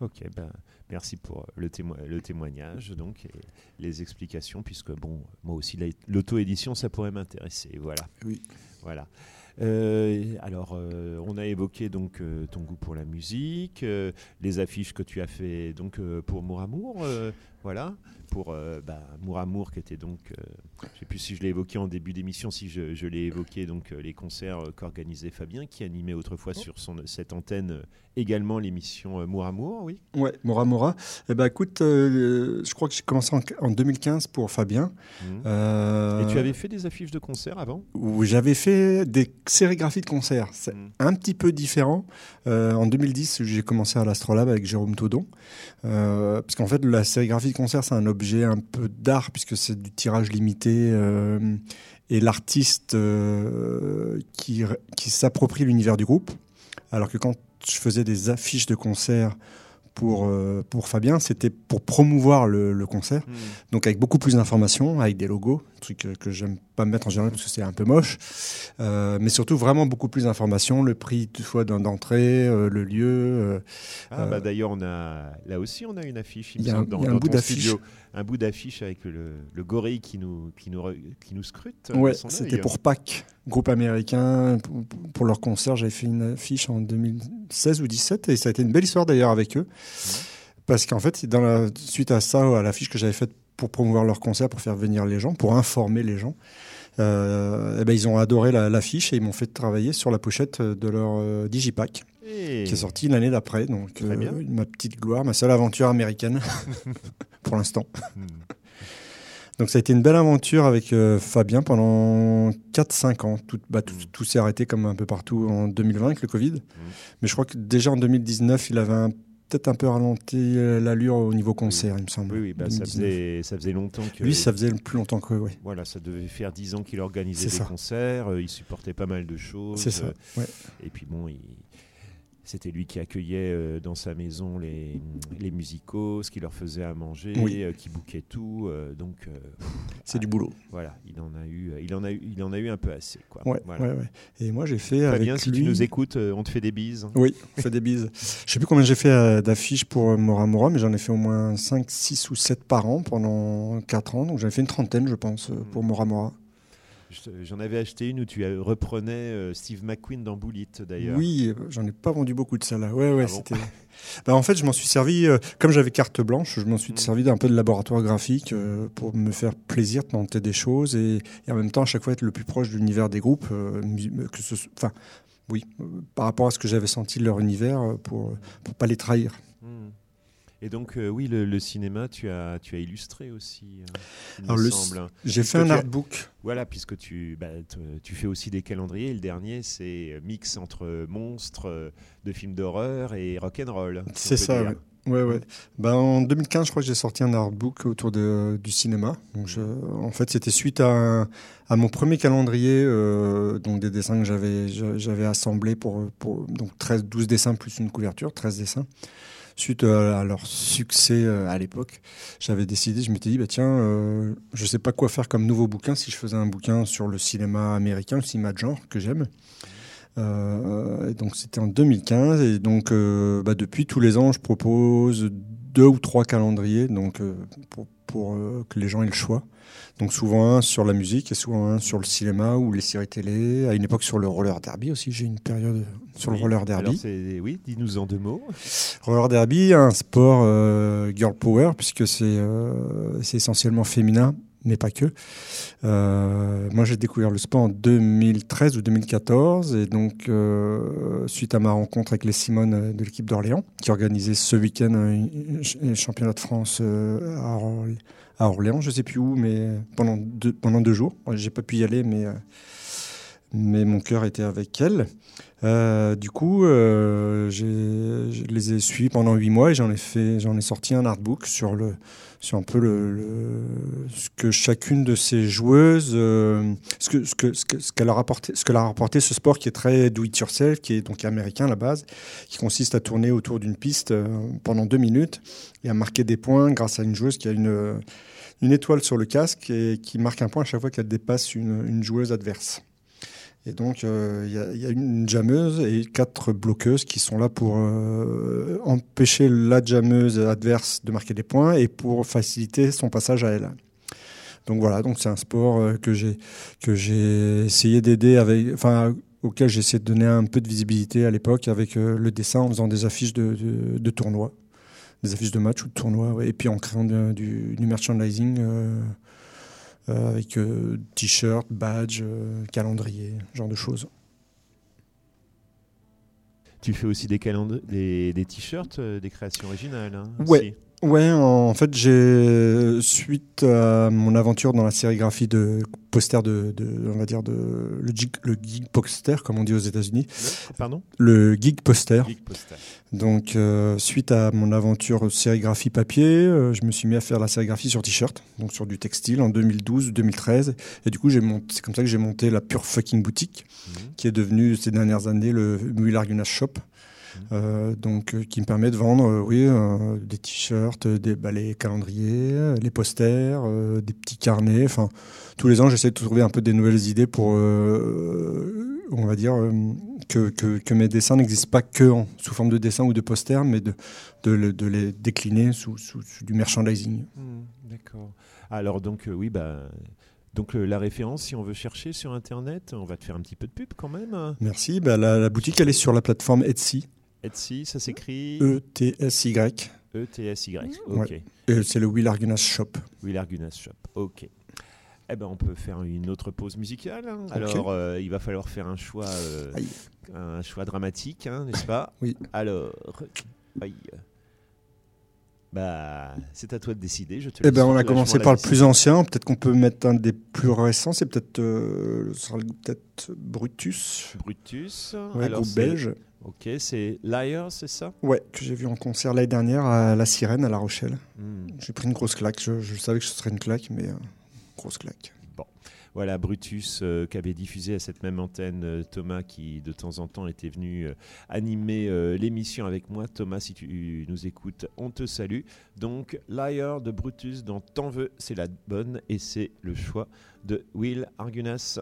Ok, ben, merci pour le, témo- le témoignage donc, et les explications, puisque bon, moi aussi, la- l'auto-édition, ça pourrait m'intéresser. Voilà. Oui. Voilà. Euh, alors, euh, on a évoqué donc euh, ton goût pour la musique, les affiches que tu as fait donc pour Mour Amour, voilà, pour euh, bah, Mour Amour qui était donc, euh, je sais plus si je l'ai évoqué en début d'émission, si je, je l'ai évoqué donc euh, les concerts euh, qu'organisait Fabien, qui animait autrefois sur son, cette antenne également l'émission Mour Amour, oui. Ouais. Eh ben, écoute, je crois que j'ai commencé en, en 2015 pour Fabien. Euh, Et tu avais fait des affiches de concerts avant? Où j'avais fait des sérigraphies de concerts. C'est Mhm. un petit peu différent. En 2010, j'ai commencé à l'Astrolabe avec Jérôme Taudon. Euh, parce qu'en fait, la sérigraphie de concert, c'est un objet un peu d'art, puisque c'est du tirage limité. euh, et l'artiste euh, qui, qui s'approprie l'univers du groupe. Alors que quand je faisais des affiches de concert pour, euh, pour Fabien, c'était pour promouvoir le, le concert. Donc avec beaucoup plus d'informations, avec des logos, truc que, j'aime pas mettre en général parce que c'est un peu moche, Euh, mais surtout vraiment beaucoup plus d'informations, le prix toutefois d'entrée, euh, le lieu. euh, Ah, bah, D'ailleurs, on a là aussi, on a une affiche. Il, me y a un- semble, dans, un dans bout d'affiche. Un bout d'affiche avec le, le gorille qui nous, qui nous, qui nous scrute. ouais, c'était pour Pâques, groupe américain, pour, pour leur concert. J'avais fait une affiche en 2016 ou 2017 et ça a été une belle histoire d'ailleurs avec eux. Parce qu'en fait, dans la, suite à ça, à l'affiche que j'avais faite pour promouvoir leur concert, pour faire venir les gens, pour informer les gens, euh, eh ben, ils ont adoré la- l'affiche et ils m'ont fait travailler sur la pochette de leur euh, Digipack. Et- qui est sorti l'année d'après. Donc, bien. euh, ma petite gloire, ma seule aventure américaine pour l'instant. Hmm. Donc, ça a été une belle aventure avec euh, Fabien pendant 4-5 ans. Tout, bah, tout, Mm. tout s'est arrêté comme un peu partout en 2020 avec le Covid. Mais je crois que déjà en 2019, il avait un- peut-être un peu ralenti euh, l'allure au niveau concert, il me semble. Oui, oui bah, ça, 2019. faisait, ça faisait longtemps que. Lui, ça faisait plus longtemps que oui. Voilà, ça devait faire 10 ans qu'il organisait des ça. concerts, euh, il supportait pas mal de choses. C'est ça. euh, ouais. Et puis bon, il- c'était lui qui accueillait euh, dans sa maison les, les musicos, qui leur faisait à manger, Oui. euh, qui bouquait tout. euh, donc C'est du boulot. voilà, il en a eu, il en a eu, il en a eu un peu assez. Quoi. Ouais, Voilà. ouais, ouais. Et moi, j'ai fait avec si lui... tu nous écoutes, on te fait des bises. Oui, on fait des bises. Je sais plus combien j'ai fait d'affiches pour Mora Mora, mais j'en ai fait au moins 5, 6 ou 7 par an pendant 4 ans. Donc j'en ai fait une trentaine, je pense, pour Mora Mora. Je- J'en avais acheté une où tu euh, reprenais euh, Steve McQueen dans Bullet d'ailleurs. Oui, euh, j'en ai pas vendu beaucoup de ça là. Ouais, ouais, Ah bon. Bah, en fait, je m'en suis servi, euh, comme j'avais carte blanche, je m'en suis Mm. servi d'un peu de laboratoire graphique euh, pour me faire plaisir, tenter des choses et, et en même temps, à chaque fois être le plus proche de l'univers des groupes, euh, que ce enfin, oui, par rapport à ce que j'avais senti de leur univers pour pour pas les trahir. Hmm. Et donc, euh, oui, le, le cinéma, tu as, tu as illustré aussi, semble. hein. J'ai fait un artbook. Voilà, puisque tu, bah, tu fais aussi des calendriers. Et le dernier, c'est mix entre monstres euh, de films d'horreur et rock'n'roll. C'est ça, dire. ouais. Ouais. Ben, en 2015, je crois que j'ai sorti un artbook autour de, du cinéma. Donc je, en fait, c'était suite à, mon premier calendrier, euh, donc des dessins que j'avais, j'a- j'avais assemblés pour, pour donc 13, 12 dessins plus une couverture, 13 dessins. Suite à, à leur succès euh, à l'époque, j'avais décidé, je m'étais dit, bah tiens, euh, je sais pas quoi faire comme nouveau bouquin si je faisais un bouquin sur le cinéma américain, le cinéma de genre que j'aime. Euh, donc c'était en 2015 et donc euh, bah, depuis tous les ans je propose deux ou trois calendriers donc euh, pour, pour euh, que les gens aient le choix. Donc souvent un sur la musique et souvent un sur le cinéma ou les séries télé. À une époque sur le roller derby aussi. J'ai une période sur le roller derby. oui, dis-nous en deux mots. Roller derby, un sport euh, girl power puisque c'est euh, c'est essentiellement féminin, mais pas que. Euh, moi, j'ai découvert le sport en 2013 ou 2014 et donc euh, suite à ma rencontre avec les Simone euh, de l'équipe d'Orléans qui organisait ce week-end un, championnat de France euh, à, Orl- à Orléans, je sais plus où, mais pendant deux, pendant deux jours. J'ai pas pu y aller, mais mais mon cœur était avec elle. Du coup, je les ai suivis pendant huit mois et j'en ai j'en ai sorti un artbook sur le, sur un peu le, le- ce que chacune de ces joueuses, euh, ce que, ce que, ce que, ce qu'elle a rapporté, ce que rapporté ce sport qui est très do it yourself, qui est donc américain à la base, qui consiste à tourner autour d'une piste euh, pendant deux minutes et à marquer des points grâce à une joueuse qui a une, une étoile sur le casque et qui marque un point à chaque fois qu'elle dépasse une, une joueuse adverse. Et donc, euh, il y, a- une jammeuse et quatre bloqueuses qui sont là pour euh, empêcher la jammeuse adverse de marquer des points et pour faciliter son passage à elle. Donc voilà, donc c'est un sport euh, que j'ai que j'ai essayé d'aider avec, enfin auquel j'ai essayé de donner un peu de visibilité à l'époque avec le dessin en faisant des affiches de, de, de des affiches de matchs ou de tournois, et puis en créant du merchandising. Euh, avec euh, t-shirt, badge, euh, calendrier, ce genre de choses. Tu fais aussi des, des, des t-shirts, euh, des créations originales. hein, Ouais. aussi? Ouais, en fait, j'ai suite à mon aventure dans la sérigraphie de poster de, de on va dire de le geek, le geek poster comme on dit aux États-Unis, Pardon? Le geek poster. Geek Poster. Donc, euh, suite à mon aventure sérigraphie papier, euh, je me suis mis à faire la sérigraphie sur t-shirt, donc sur du textile en 2012-2013. Et du coup, j'ai monté, c'est comme ça que j'ai monté la Pure Fucking Boutique, Mhm. qui est devenue ces dernières années le Argunas Shop. Euh, donc, euh, qui me permet de vendre, euh, oui, des t-shirts, des bah, les calendriers, les posters, des petits carnets. Enfin, tous les ans, j'essaie de trouver un peu des nouvelles idées pour, on va dire, que, que, que mes dessins n'existent pas que en- sous forme de dessin ou de poster, mais de, de, le- de les décliner sous, sous, sous du merchandising. Hmm, D'accord. Alors donc oui bah donc euh, la référence si on veut chercher sur internet, on va te faire un petit peu de pub quand même. Merci. Bah, la, la boutique, elle est sur la plateforme Etsy, Etsy, ça s'écrit E E-T-S-Y. E T S Y. Ouais. OK. Et C'est le Will Argunas Shop. Will Argunas Shop. OK. Eh ben on peut faire une autre pause musicale. hein. Alors euh, il va falloir faire un choix euh, un choix dramatique, hein, n'est-ce pas Oui. Alors aïe. Bah, c'est à toi de décider. Je te Eh ben, on a commencé par le plus ancien. Peut-être qu'on peut mettre un des plus récents. C'est peut-être euh, peut-être Brutus, Brutus. ouais, Alors, groupe belge. Ok, c'est Liar, c'est ça? Ouais, que j'ai vu en concert l'année dernière à La Sirène à La Rochelle. Hmm. J'ai pris une grosse claque. Je, je savais que ce serait une claque, mais euh, grosse claque. Voilà, Brutus, euh, qu'avait diffusé à cette même antenne euh, Thomas, qui de temps en temps était venu euh, animer l'émission avec moi. Thomas, si tu nous écoutes, on te salue. Donc, Liar de Brutus dans T'en veux, c'est la bonne, et c'est le choix de Will Argunas.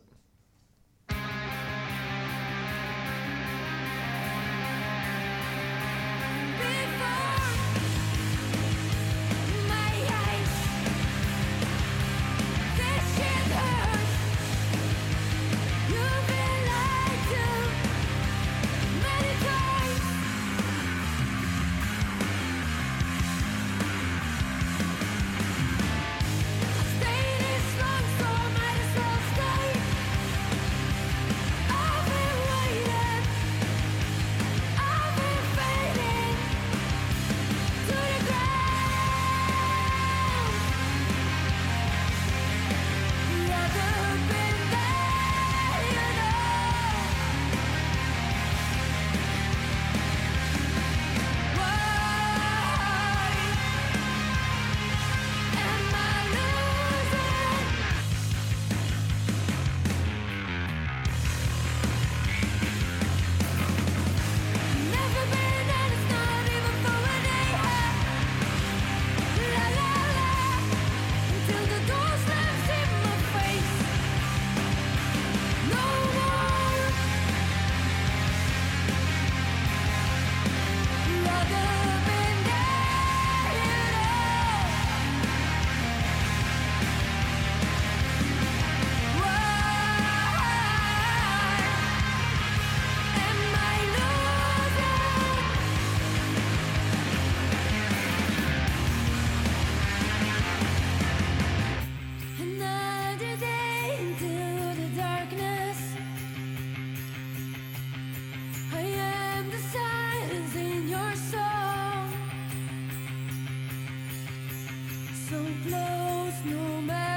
So close, no matter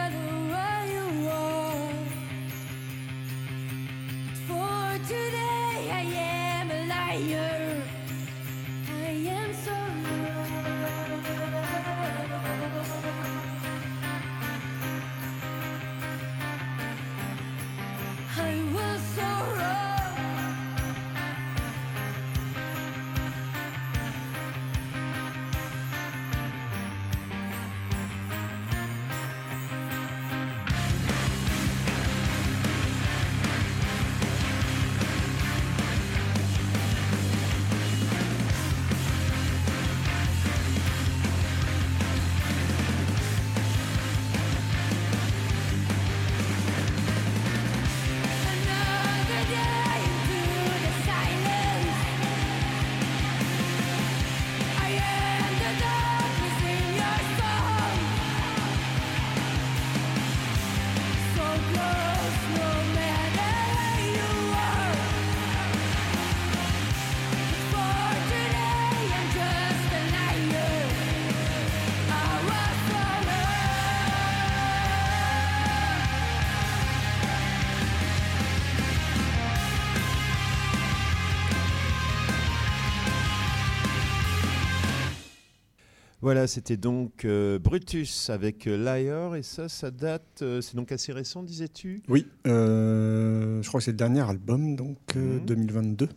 Voilà, c'était donc euh, Brutus avec euh, Liar, et ça, ça date, euh, c'est donc assez récent, disais-tu? Oui, euh, je crois que c'est le dernier album, donc euh, Mhm. 2022.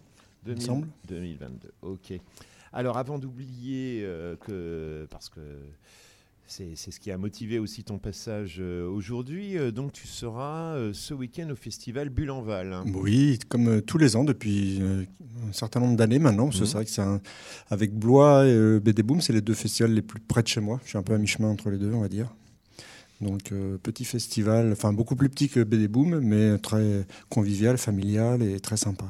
Il me 2000 semble. 2022, ok. Alors, avant d'oublier que, parce que c'est ce qui a motivé aussi ton passage euh, aujourd'hui, euh, donc tu seras euh, ce week-end au festival Bulle-en-Val. hein. Oui, comme tous les ans depuis un certain nombre d'années maintenant, parce que Mhm. c'est vrai que c'est avec Blois et BD Boom, c'est les deux festivals les plus près de chez moi. Je suis un peu à mi-chemin entre les deux, on va dire. Donc euh, petit festival, enfin beaucoup plus petit que BD Boom, mais très convivial, familial et très sympa.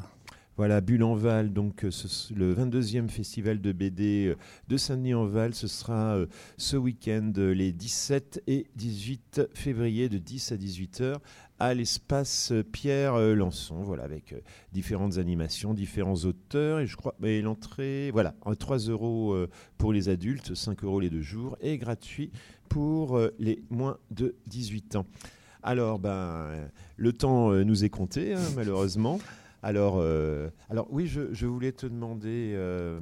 Voilà, Bulle-en-Val, donc euh, le 22e festival de BD euh, de Saint-Denis-en-Val, ce sera euh, ce week-end, les 17 et 18 février, de 10 à 18 heures, à l'espace Pierre Lançon, voilà, avec différentes animations, différents auteurs, et je crois, mais l'entrée, voilà, euh, 3 euros pour les adultes, 5 euros les deux jours, et gratuit pour les moins de 18 ans. Alors, ben, le temps nous est compté, hein, malheureusement. Alors, euh, alors oui, je, je voulais te demander euh,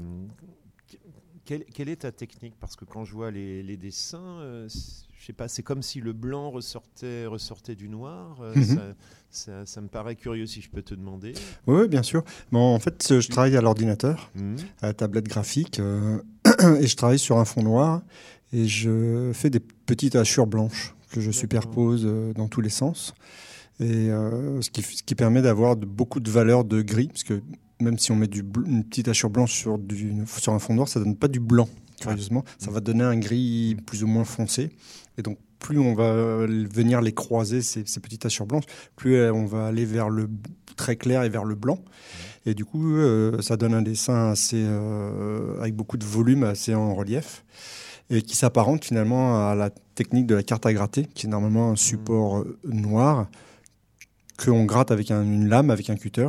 que- quelle, quelle est ta technique? Parce que quand je vois les, les dessins, euh, je sais pas, c'est comme si le blanc ressortait, ressortait du noir. euh, Mhm. ça, ça- ça me paraît curieux si je peux te demander. Oui, oui, bien sûr. Bon, en fait, je travaille à l'ordinateur, Mhm. à la tablette graphique, euh, et je travaille sur un fond noir, et je fais des petites hachures blanches que je superpose dans tous les sens. Et euh, ce, qui, ce qui permet d'avoir beaucoup de valeur de gris, parce que même si on met du, une petite hachure blanche sur, du, sur un fond noir, ça donne pas du blanc, curieusement. Ça va donner un gris plus ou moins foncé. Et donc, plus on va venir les croiser, ces, ces petites hachures blanches, plus euh, on va aller vers le très clair et vers le blanc. Et du coup, euh, ça donne un dessin assez, euh, avec beaucoup de volume, assez en relief, et qui s'apparente finalement à la technique de la carte à gratter, qui est normalement un support euh, noir qu'on gratte avec un- une lame, avec un cutter,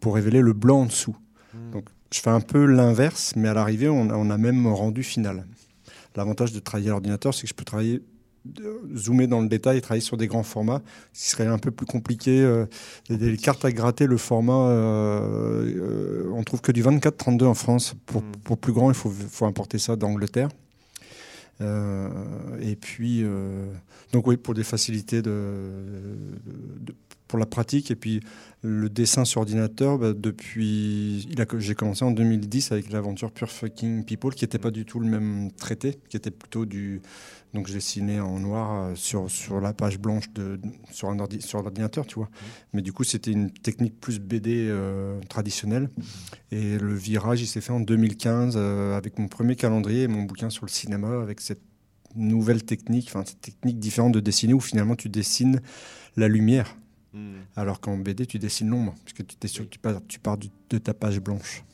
pour révéler le blanc en dessous. Mhm. Donc, je fais un peu l'inverse, mais à l'arrivée, on, a- on a même rendu final. L'avantage de travailler à l'ordinateur, c'est que je peux travailler, de- zoomer dans le détail et travailler sur des grands formats, ce qui serait un peu plus compliqué. euh, les, les cartes à gratter, le format, euh, euh, on trouve que du 24-32 en France. Pour, Mm. pour plus grand, il faut, faut importer ça d'Angleterre. Euh, et puis, euh, donc oui, pour des facilités de, de- pour la pratique. Et puis le dessin sur ordinateur bah, depuis j'ai commencé en 2010 avec l'aventure Pure Fucking People qui n'était pas du tout le même traité qui était plutôt du donc je dessinais en noir euh, sur sur la page blanche de sur un ordi, sur l'ordinateur tu vois. Mais du coup c'était une technique plus BD euh, traditionnelle. Et le virage il s'est fait en 2015 euh, avec mon premier calendrier et mon bouquin sur le cinéma avec cette nouvelle technique enfin cette technique différente de dessiner où finalement tu dessines la lumière Hmm. alors qu'en BD, tu dessines l'ombre, parce que tu, sûr que tu pars, tu pars du- de ta page blanche.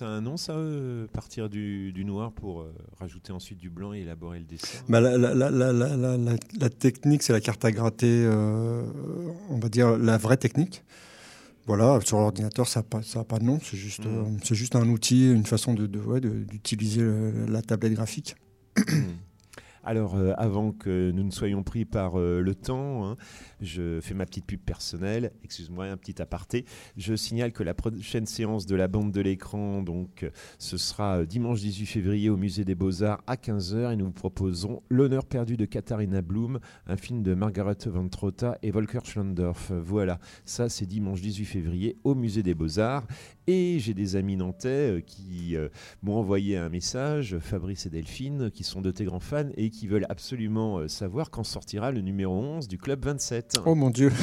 A un nom, ça, euh, partir du, du noir pour euh, rajouter ensuite du blanc et élaborer le dessin? Bah, la, la- technique, c'est la carte à gratter, euh, on va dire la vraie technique. Voilà, sur l'ordinateur, ça n'a pas, ça a pas de nom, c'est juste, c'est juste un outil, une façon de, de- ouais, de- d'utiliser la tablette graphique. Alors, euh, avant que nous ne soyons pris par euh, le temps, hein, je fais ma petite pub personnelle. Excuse-moi, un petit aparté. Je signale que la prochaine séance de la bande de l'écran, donc, ce sera euh, dimanche 18 février au Musée des Beaux-Arts à 15h et nous vous proposons L'honneur perdu de Katharina Blum, un film de Margaret Van Trotta et Volker Schlondorf. Voilà, ça c'est dimanche 18 février au Musée des Beaux-Arts. Et j'ai des amis nantais euh, qui euh, m'ont envoyé un message, Fabrice et Delphine, qui sont de tes grands fans et qui veulent absolument euh, savoir quand sortira le numéro 11 du Club 27. Oh mon dieu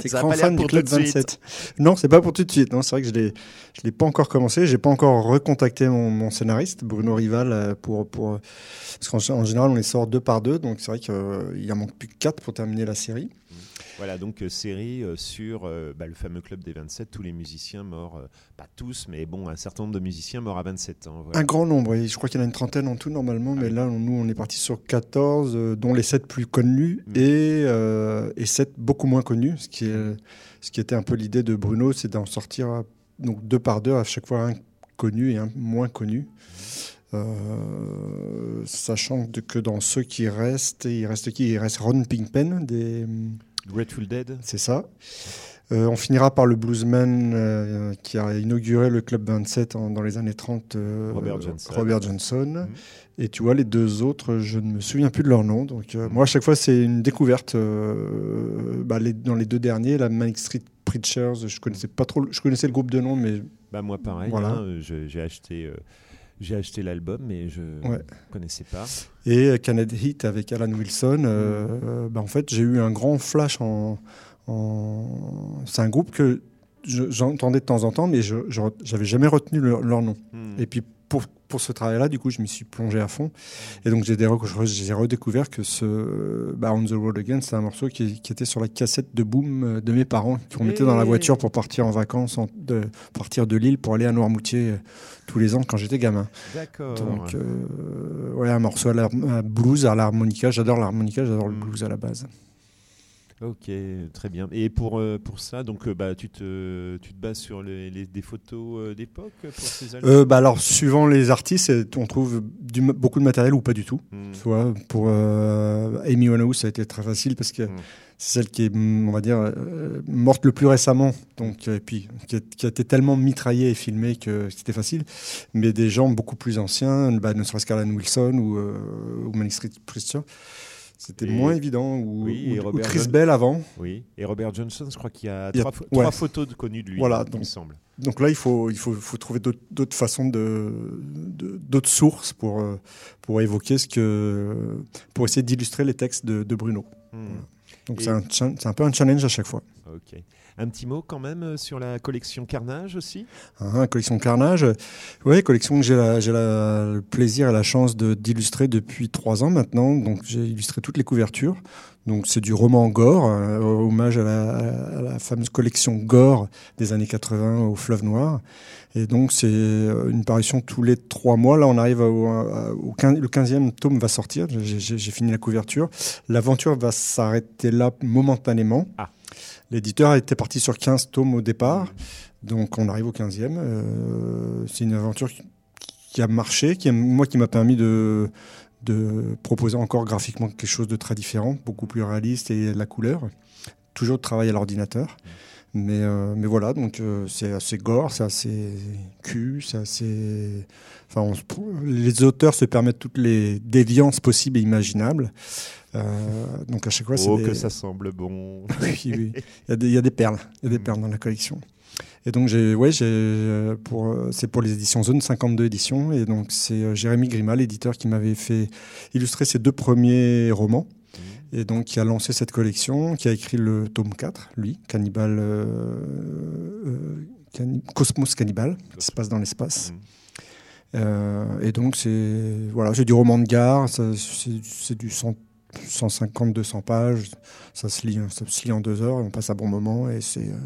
T'es grand fan du Club tout de suite. 27. Non, c'est pas pour tout de suite. Non, c'est vrai que je l'ai, je l'ai pas encore commencé. J'ai pas encore recontacté mon, mon scénariste Bruno Rival pour pour parce qu'en en général on les sort deux par deux, donc c'est vrai qu'il en manque plus que quatre pour terminer la série. Voilà, donc euh, série euh, sur euh, bah, le fameux Club des 27, tous les musiciens morts, pas tous, mais bon, un certain nombre de musiciens morts à 27 ans. voilà. Un grand nombre. Et je crois qu'il y en a une trentaine en tout normalement, mais là nous on est parti sur 14, euh, dont les sept plus connus Mm. et euh, et sept beaucoup moins connus. Ce qui est ce qui était un peu l'idée de Bruno, c'est d'en sortir donc deux par deux à chaque fois un connu et un moins connu. Euh, sachant que dans ceux qui restent, il reste qui? Il reste Ron Pinkpen, des, Grateful Dead c'est ça. Euh, on finira par le bluesman euh, qui a inauguré le Club 27 en- dans les années 30, euh, Robert Johnson. Robert Johnson. Mhm. Et tu vois, les deux autres, je ne me souviens plus de leur nom. Donc, Mhm. moi, à chaque fois, c'est une découverte. bah, les- dans les deux derniers, la Manic Street Preachers, je connaissais pas trop. le- Je connaissais le groupe de nom, mais Bah moi pareil, Voilà. hein, j'ai acheté, j'ai acheté l'album, mais je ne Ouais. connaissais pas. Et euh, Canet Heat avec Alan Wilson, euh, euh, bah, en fait, j'ai eu un grand flash en. en- C'est un groupe que je- j'entendais de temps en temps, mais je n'avais jamais retenu leur, leur nom. Hmm. Et puis pour, pour ce travail-là, du coup, je m'y suis plongé à fond. Et donc j'ai redécouvert que ce bah, On the Road Again, c'est un morceau qui, qui était sur la cassette de Boom euh, de mes parents, qu'on mettait dans la voiture pour partir en vacances, en- de, partir de Lille pour aller à Noirmoutier euh, tous les ans quand j'étais gamin. D'accord. Donc, euh, ouais, un morceau à la à blues, à l'harmonica. J'adore l'harmonica, j'adore le Mm. blues à la base. Ok, très bien. Et pour, euh, pour ça, donc, euh, bah, tu, te, tu te bases sur les, les- des photos euh, d'époque pour ces albums bah alors, suivant les artistes, on trouve du, beaucoup de matériel ou pas du tout. Hmm. Tu vois, pour Amy Winehouse, ça a été très facile parce que Mm. c'est celle qui est, on va dire, morte le plus récemment. Donc, et puis, qui a, qui a été tellement mitraillée et filmée que c'était facile. Mais des gens beaucoup plus anciens, bah, ne serait-ce qu'Alan Wilson ou, ou Manic Street Preacher, c'était moins évident. Ou, Oui, ou- Chris John- Bell avant. Oui, et Robert Johnson, je crois qu'il y a, Il y a- trois, pho- ouais. trois photos de, connues de lui, Voilà, il me donc- semble. Donc là, il faut, il faut, faut trouver d'autres façons de, d'autres sources pour, euh, pour évoquer ce que, pour essayer d'illustrer les textes de, de Bruno. Hmm. Donc Et- c'est un, un peu un challenge à chaque fois. Ok. Un petit mot quand même euh, sur la collection Carnage aussi? Hein, collection Carnage, oui, collection que j'ai le plaisir et la chance de- d'illustrer depuis trois ans maintenant. Donc j'ai illustré toutes les couvertures. Donc c'est du roman gore, euh, hommage à la, à la fameuse collection gore des années 80 au Fleuve Noir. Et donc c'est euh, une parution tous les trois mois. Là on arrive au, au 15, le 15e tome va sortir. J'ai fini la couverture. L'aventure va s'arrêter là momentanément. Ah. L'éditeur était parti sur 15 tomes au départ. Donc on arrive au 15e. Euh, c'est une aventure qui, a marché, qui moi qui m'a permis de, proposer encore graphiquement quelque chose de très différent, beaucoup plus réaliste et la couleur. Toujours de travail à l'ordinateur. Mais, euh, mais voilà, donc euh, c'est assez gore, c'est assez cul, c'est assez. Enfin, on se- les auteurs se permettent toutes les déviances possibles et imaginables. Euh, donc à chaque fois, c'est Oh, des- que ça semble bon. oui, oui. Il y, a des, il y a des perles. Il y a des perles dans la collection. Et donc, j'ai, ouais, j'ai, euh, pour, c'est pour les éditions Zone 52 éditions. Et donc, c'est Jérémy Grima, l'éditeur, qui m'avait fait illustrer ses deux premiers romans. Et donc, qui a lancé cette collection, qui a écrit le tome 4, lui, Cannibal, euh, euh, Canni- Cosmos Cannibal, qui se passe dans l'espace. Mhm. Euh, et donc, c'est, voilà, du roman de gare, c'est, du 100 150-200 pages, ça se, lit, ça se lit en deux heures, et on passe un bon moment et c'est, euh,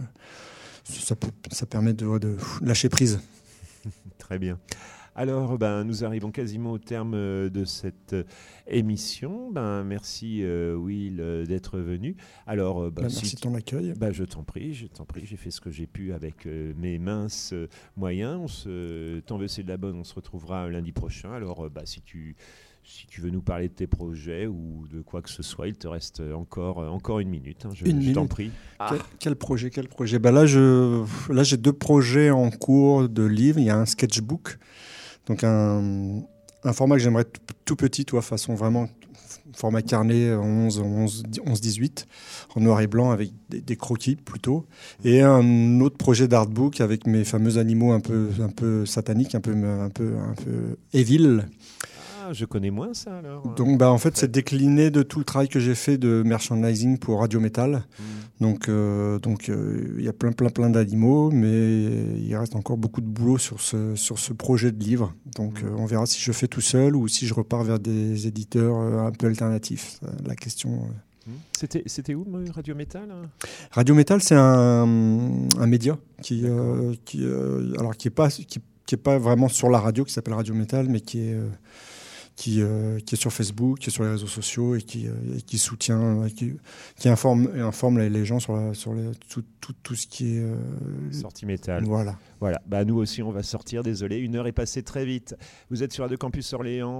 ça, permet de, de lâcher prise. Très bien. Alors, ben, nous arrivons quasiment au terme euh, de cette euh, émission. Ben, merci euh, Will d'être venu. Alors, ben, si merci de ton accueil. ben, je t'en prie, je t'en prie, j'ai fait ce que j'ai pu avec euh, mes minces moyens. On se, tant veux c'est de la bonne, on se retrouvera lundi prochain. Alors, bah, si tu si tu veux nous parler de tes projets ou de quoi que ce soit, il te reste encore, encore une minute. hein. je Une je t'en minute. prie. Quel, quel projet Quel projet? Bah là, je, là, j'ai deux projets en cours de livres. Il y a un sketchbook, donc un, format que j'aimerais tout, petit, toi, façon vraiment format carnet 11, 11, 11, 18, en noir et blanc avec des, croquis plutôt, et un autre projet d'artbook avec mes fameux animaux un peu, un peu sataniques, un peu, un peu, un peu evil. Ah, je connais moins ça alors. Donc, bah, en fait, c'est décliné de tout le travail que j'ai fait de merchandising pour Radio Metal. Mm. Donc, euh, donc, euh, il y a plein, plein, plein d'animaux, mais il reste encore beaucoup de boulot sur ce, sur ce projet de livre. Donc, Mm. euh, on verra si je fais tout seul ou si je repars vers des éditeurs euh, un peu alternatifs. Euh, La question. euh. Hmm. C'était, c'était où euh, Radio Métal hein? Radio Metal, c'est un, un média qui, euh, qui, euh, alors qui est pas, qui, qui est pas vraiment sur la radio, qui s'appelle Radio Metal, mais qui est euh, qui, euh, qui est sur Facebook, qui est sur les réseaux sociaux et qui, euh, et qui soutient, euh, qui, qui informe, informe les, les gens sur, la, sur les- tout, tout, tout ce qui est. Sortie Métal. voilà. Voilà, bah, nous aussi on va sortir, désolé, une heure est passée très vite. Vous êtes sur Radio Campus Orléans.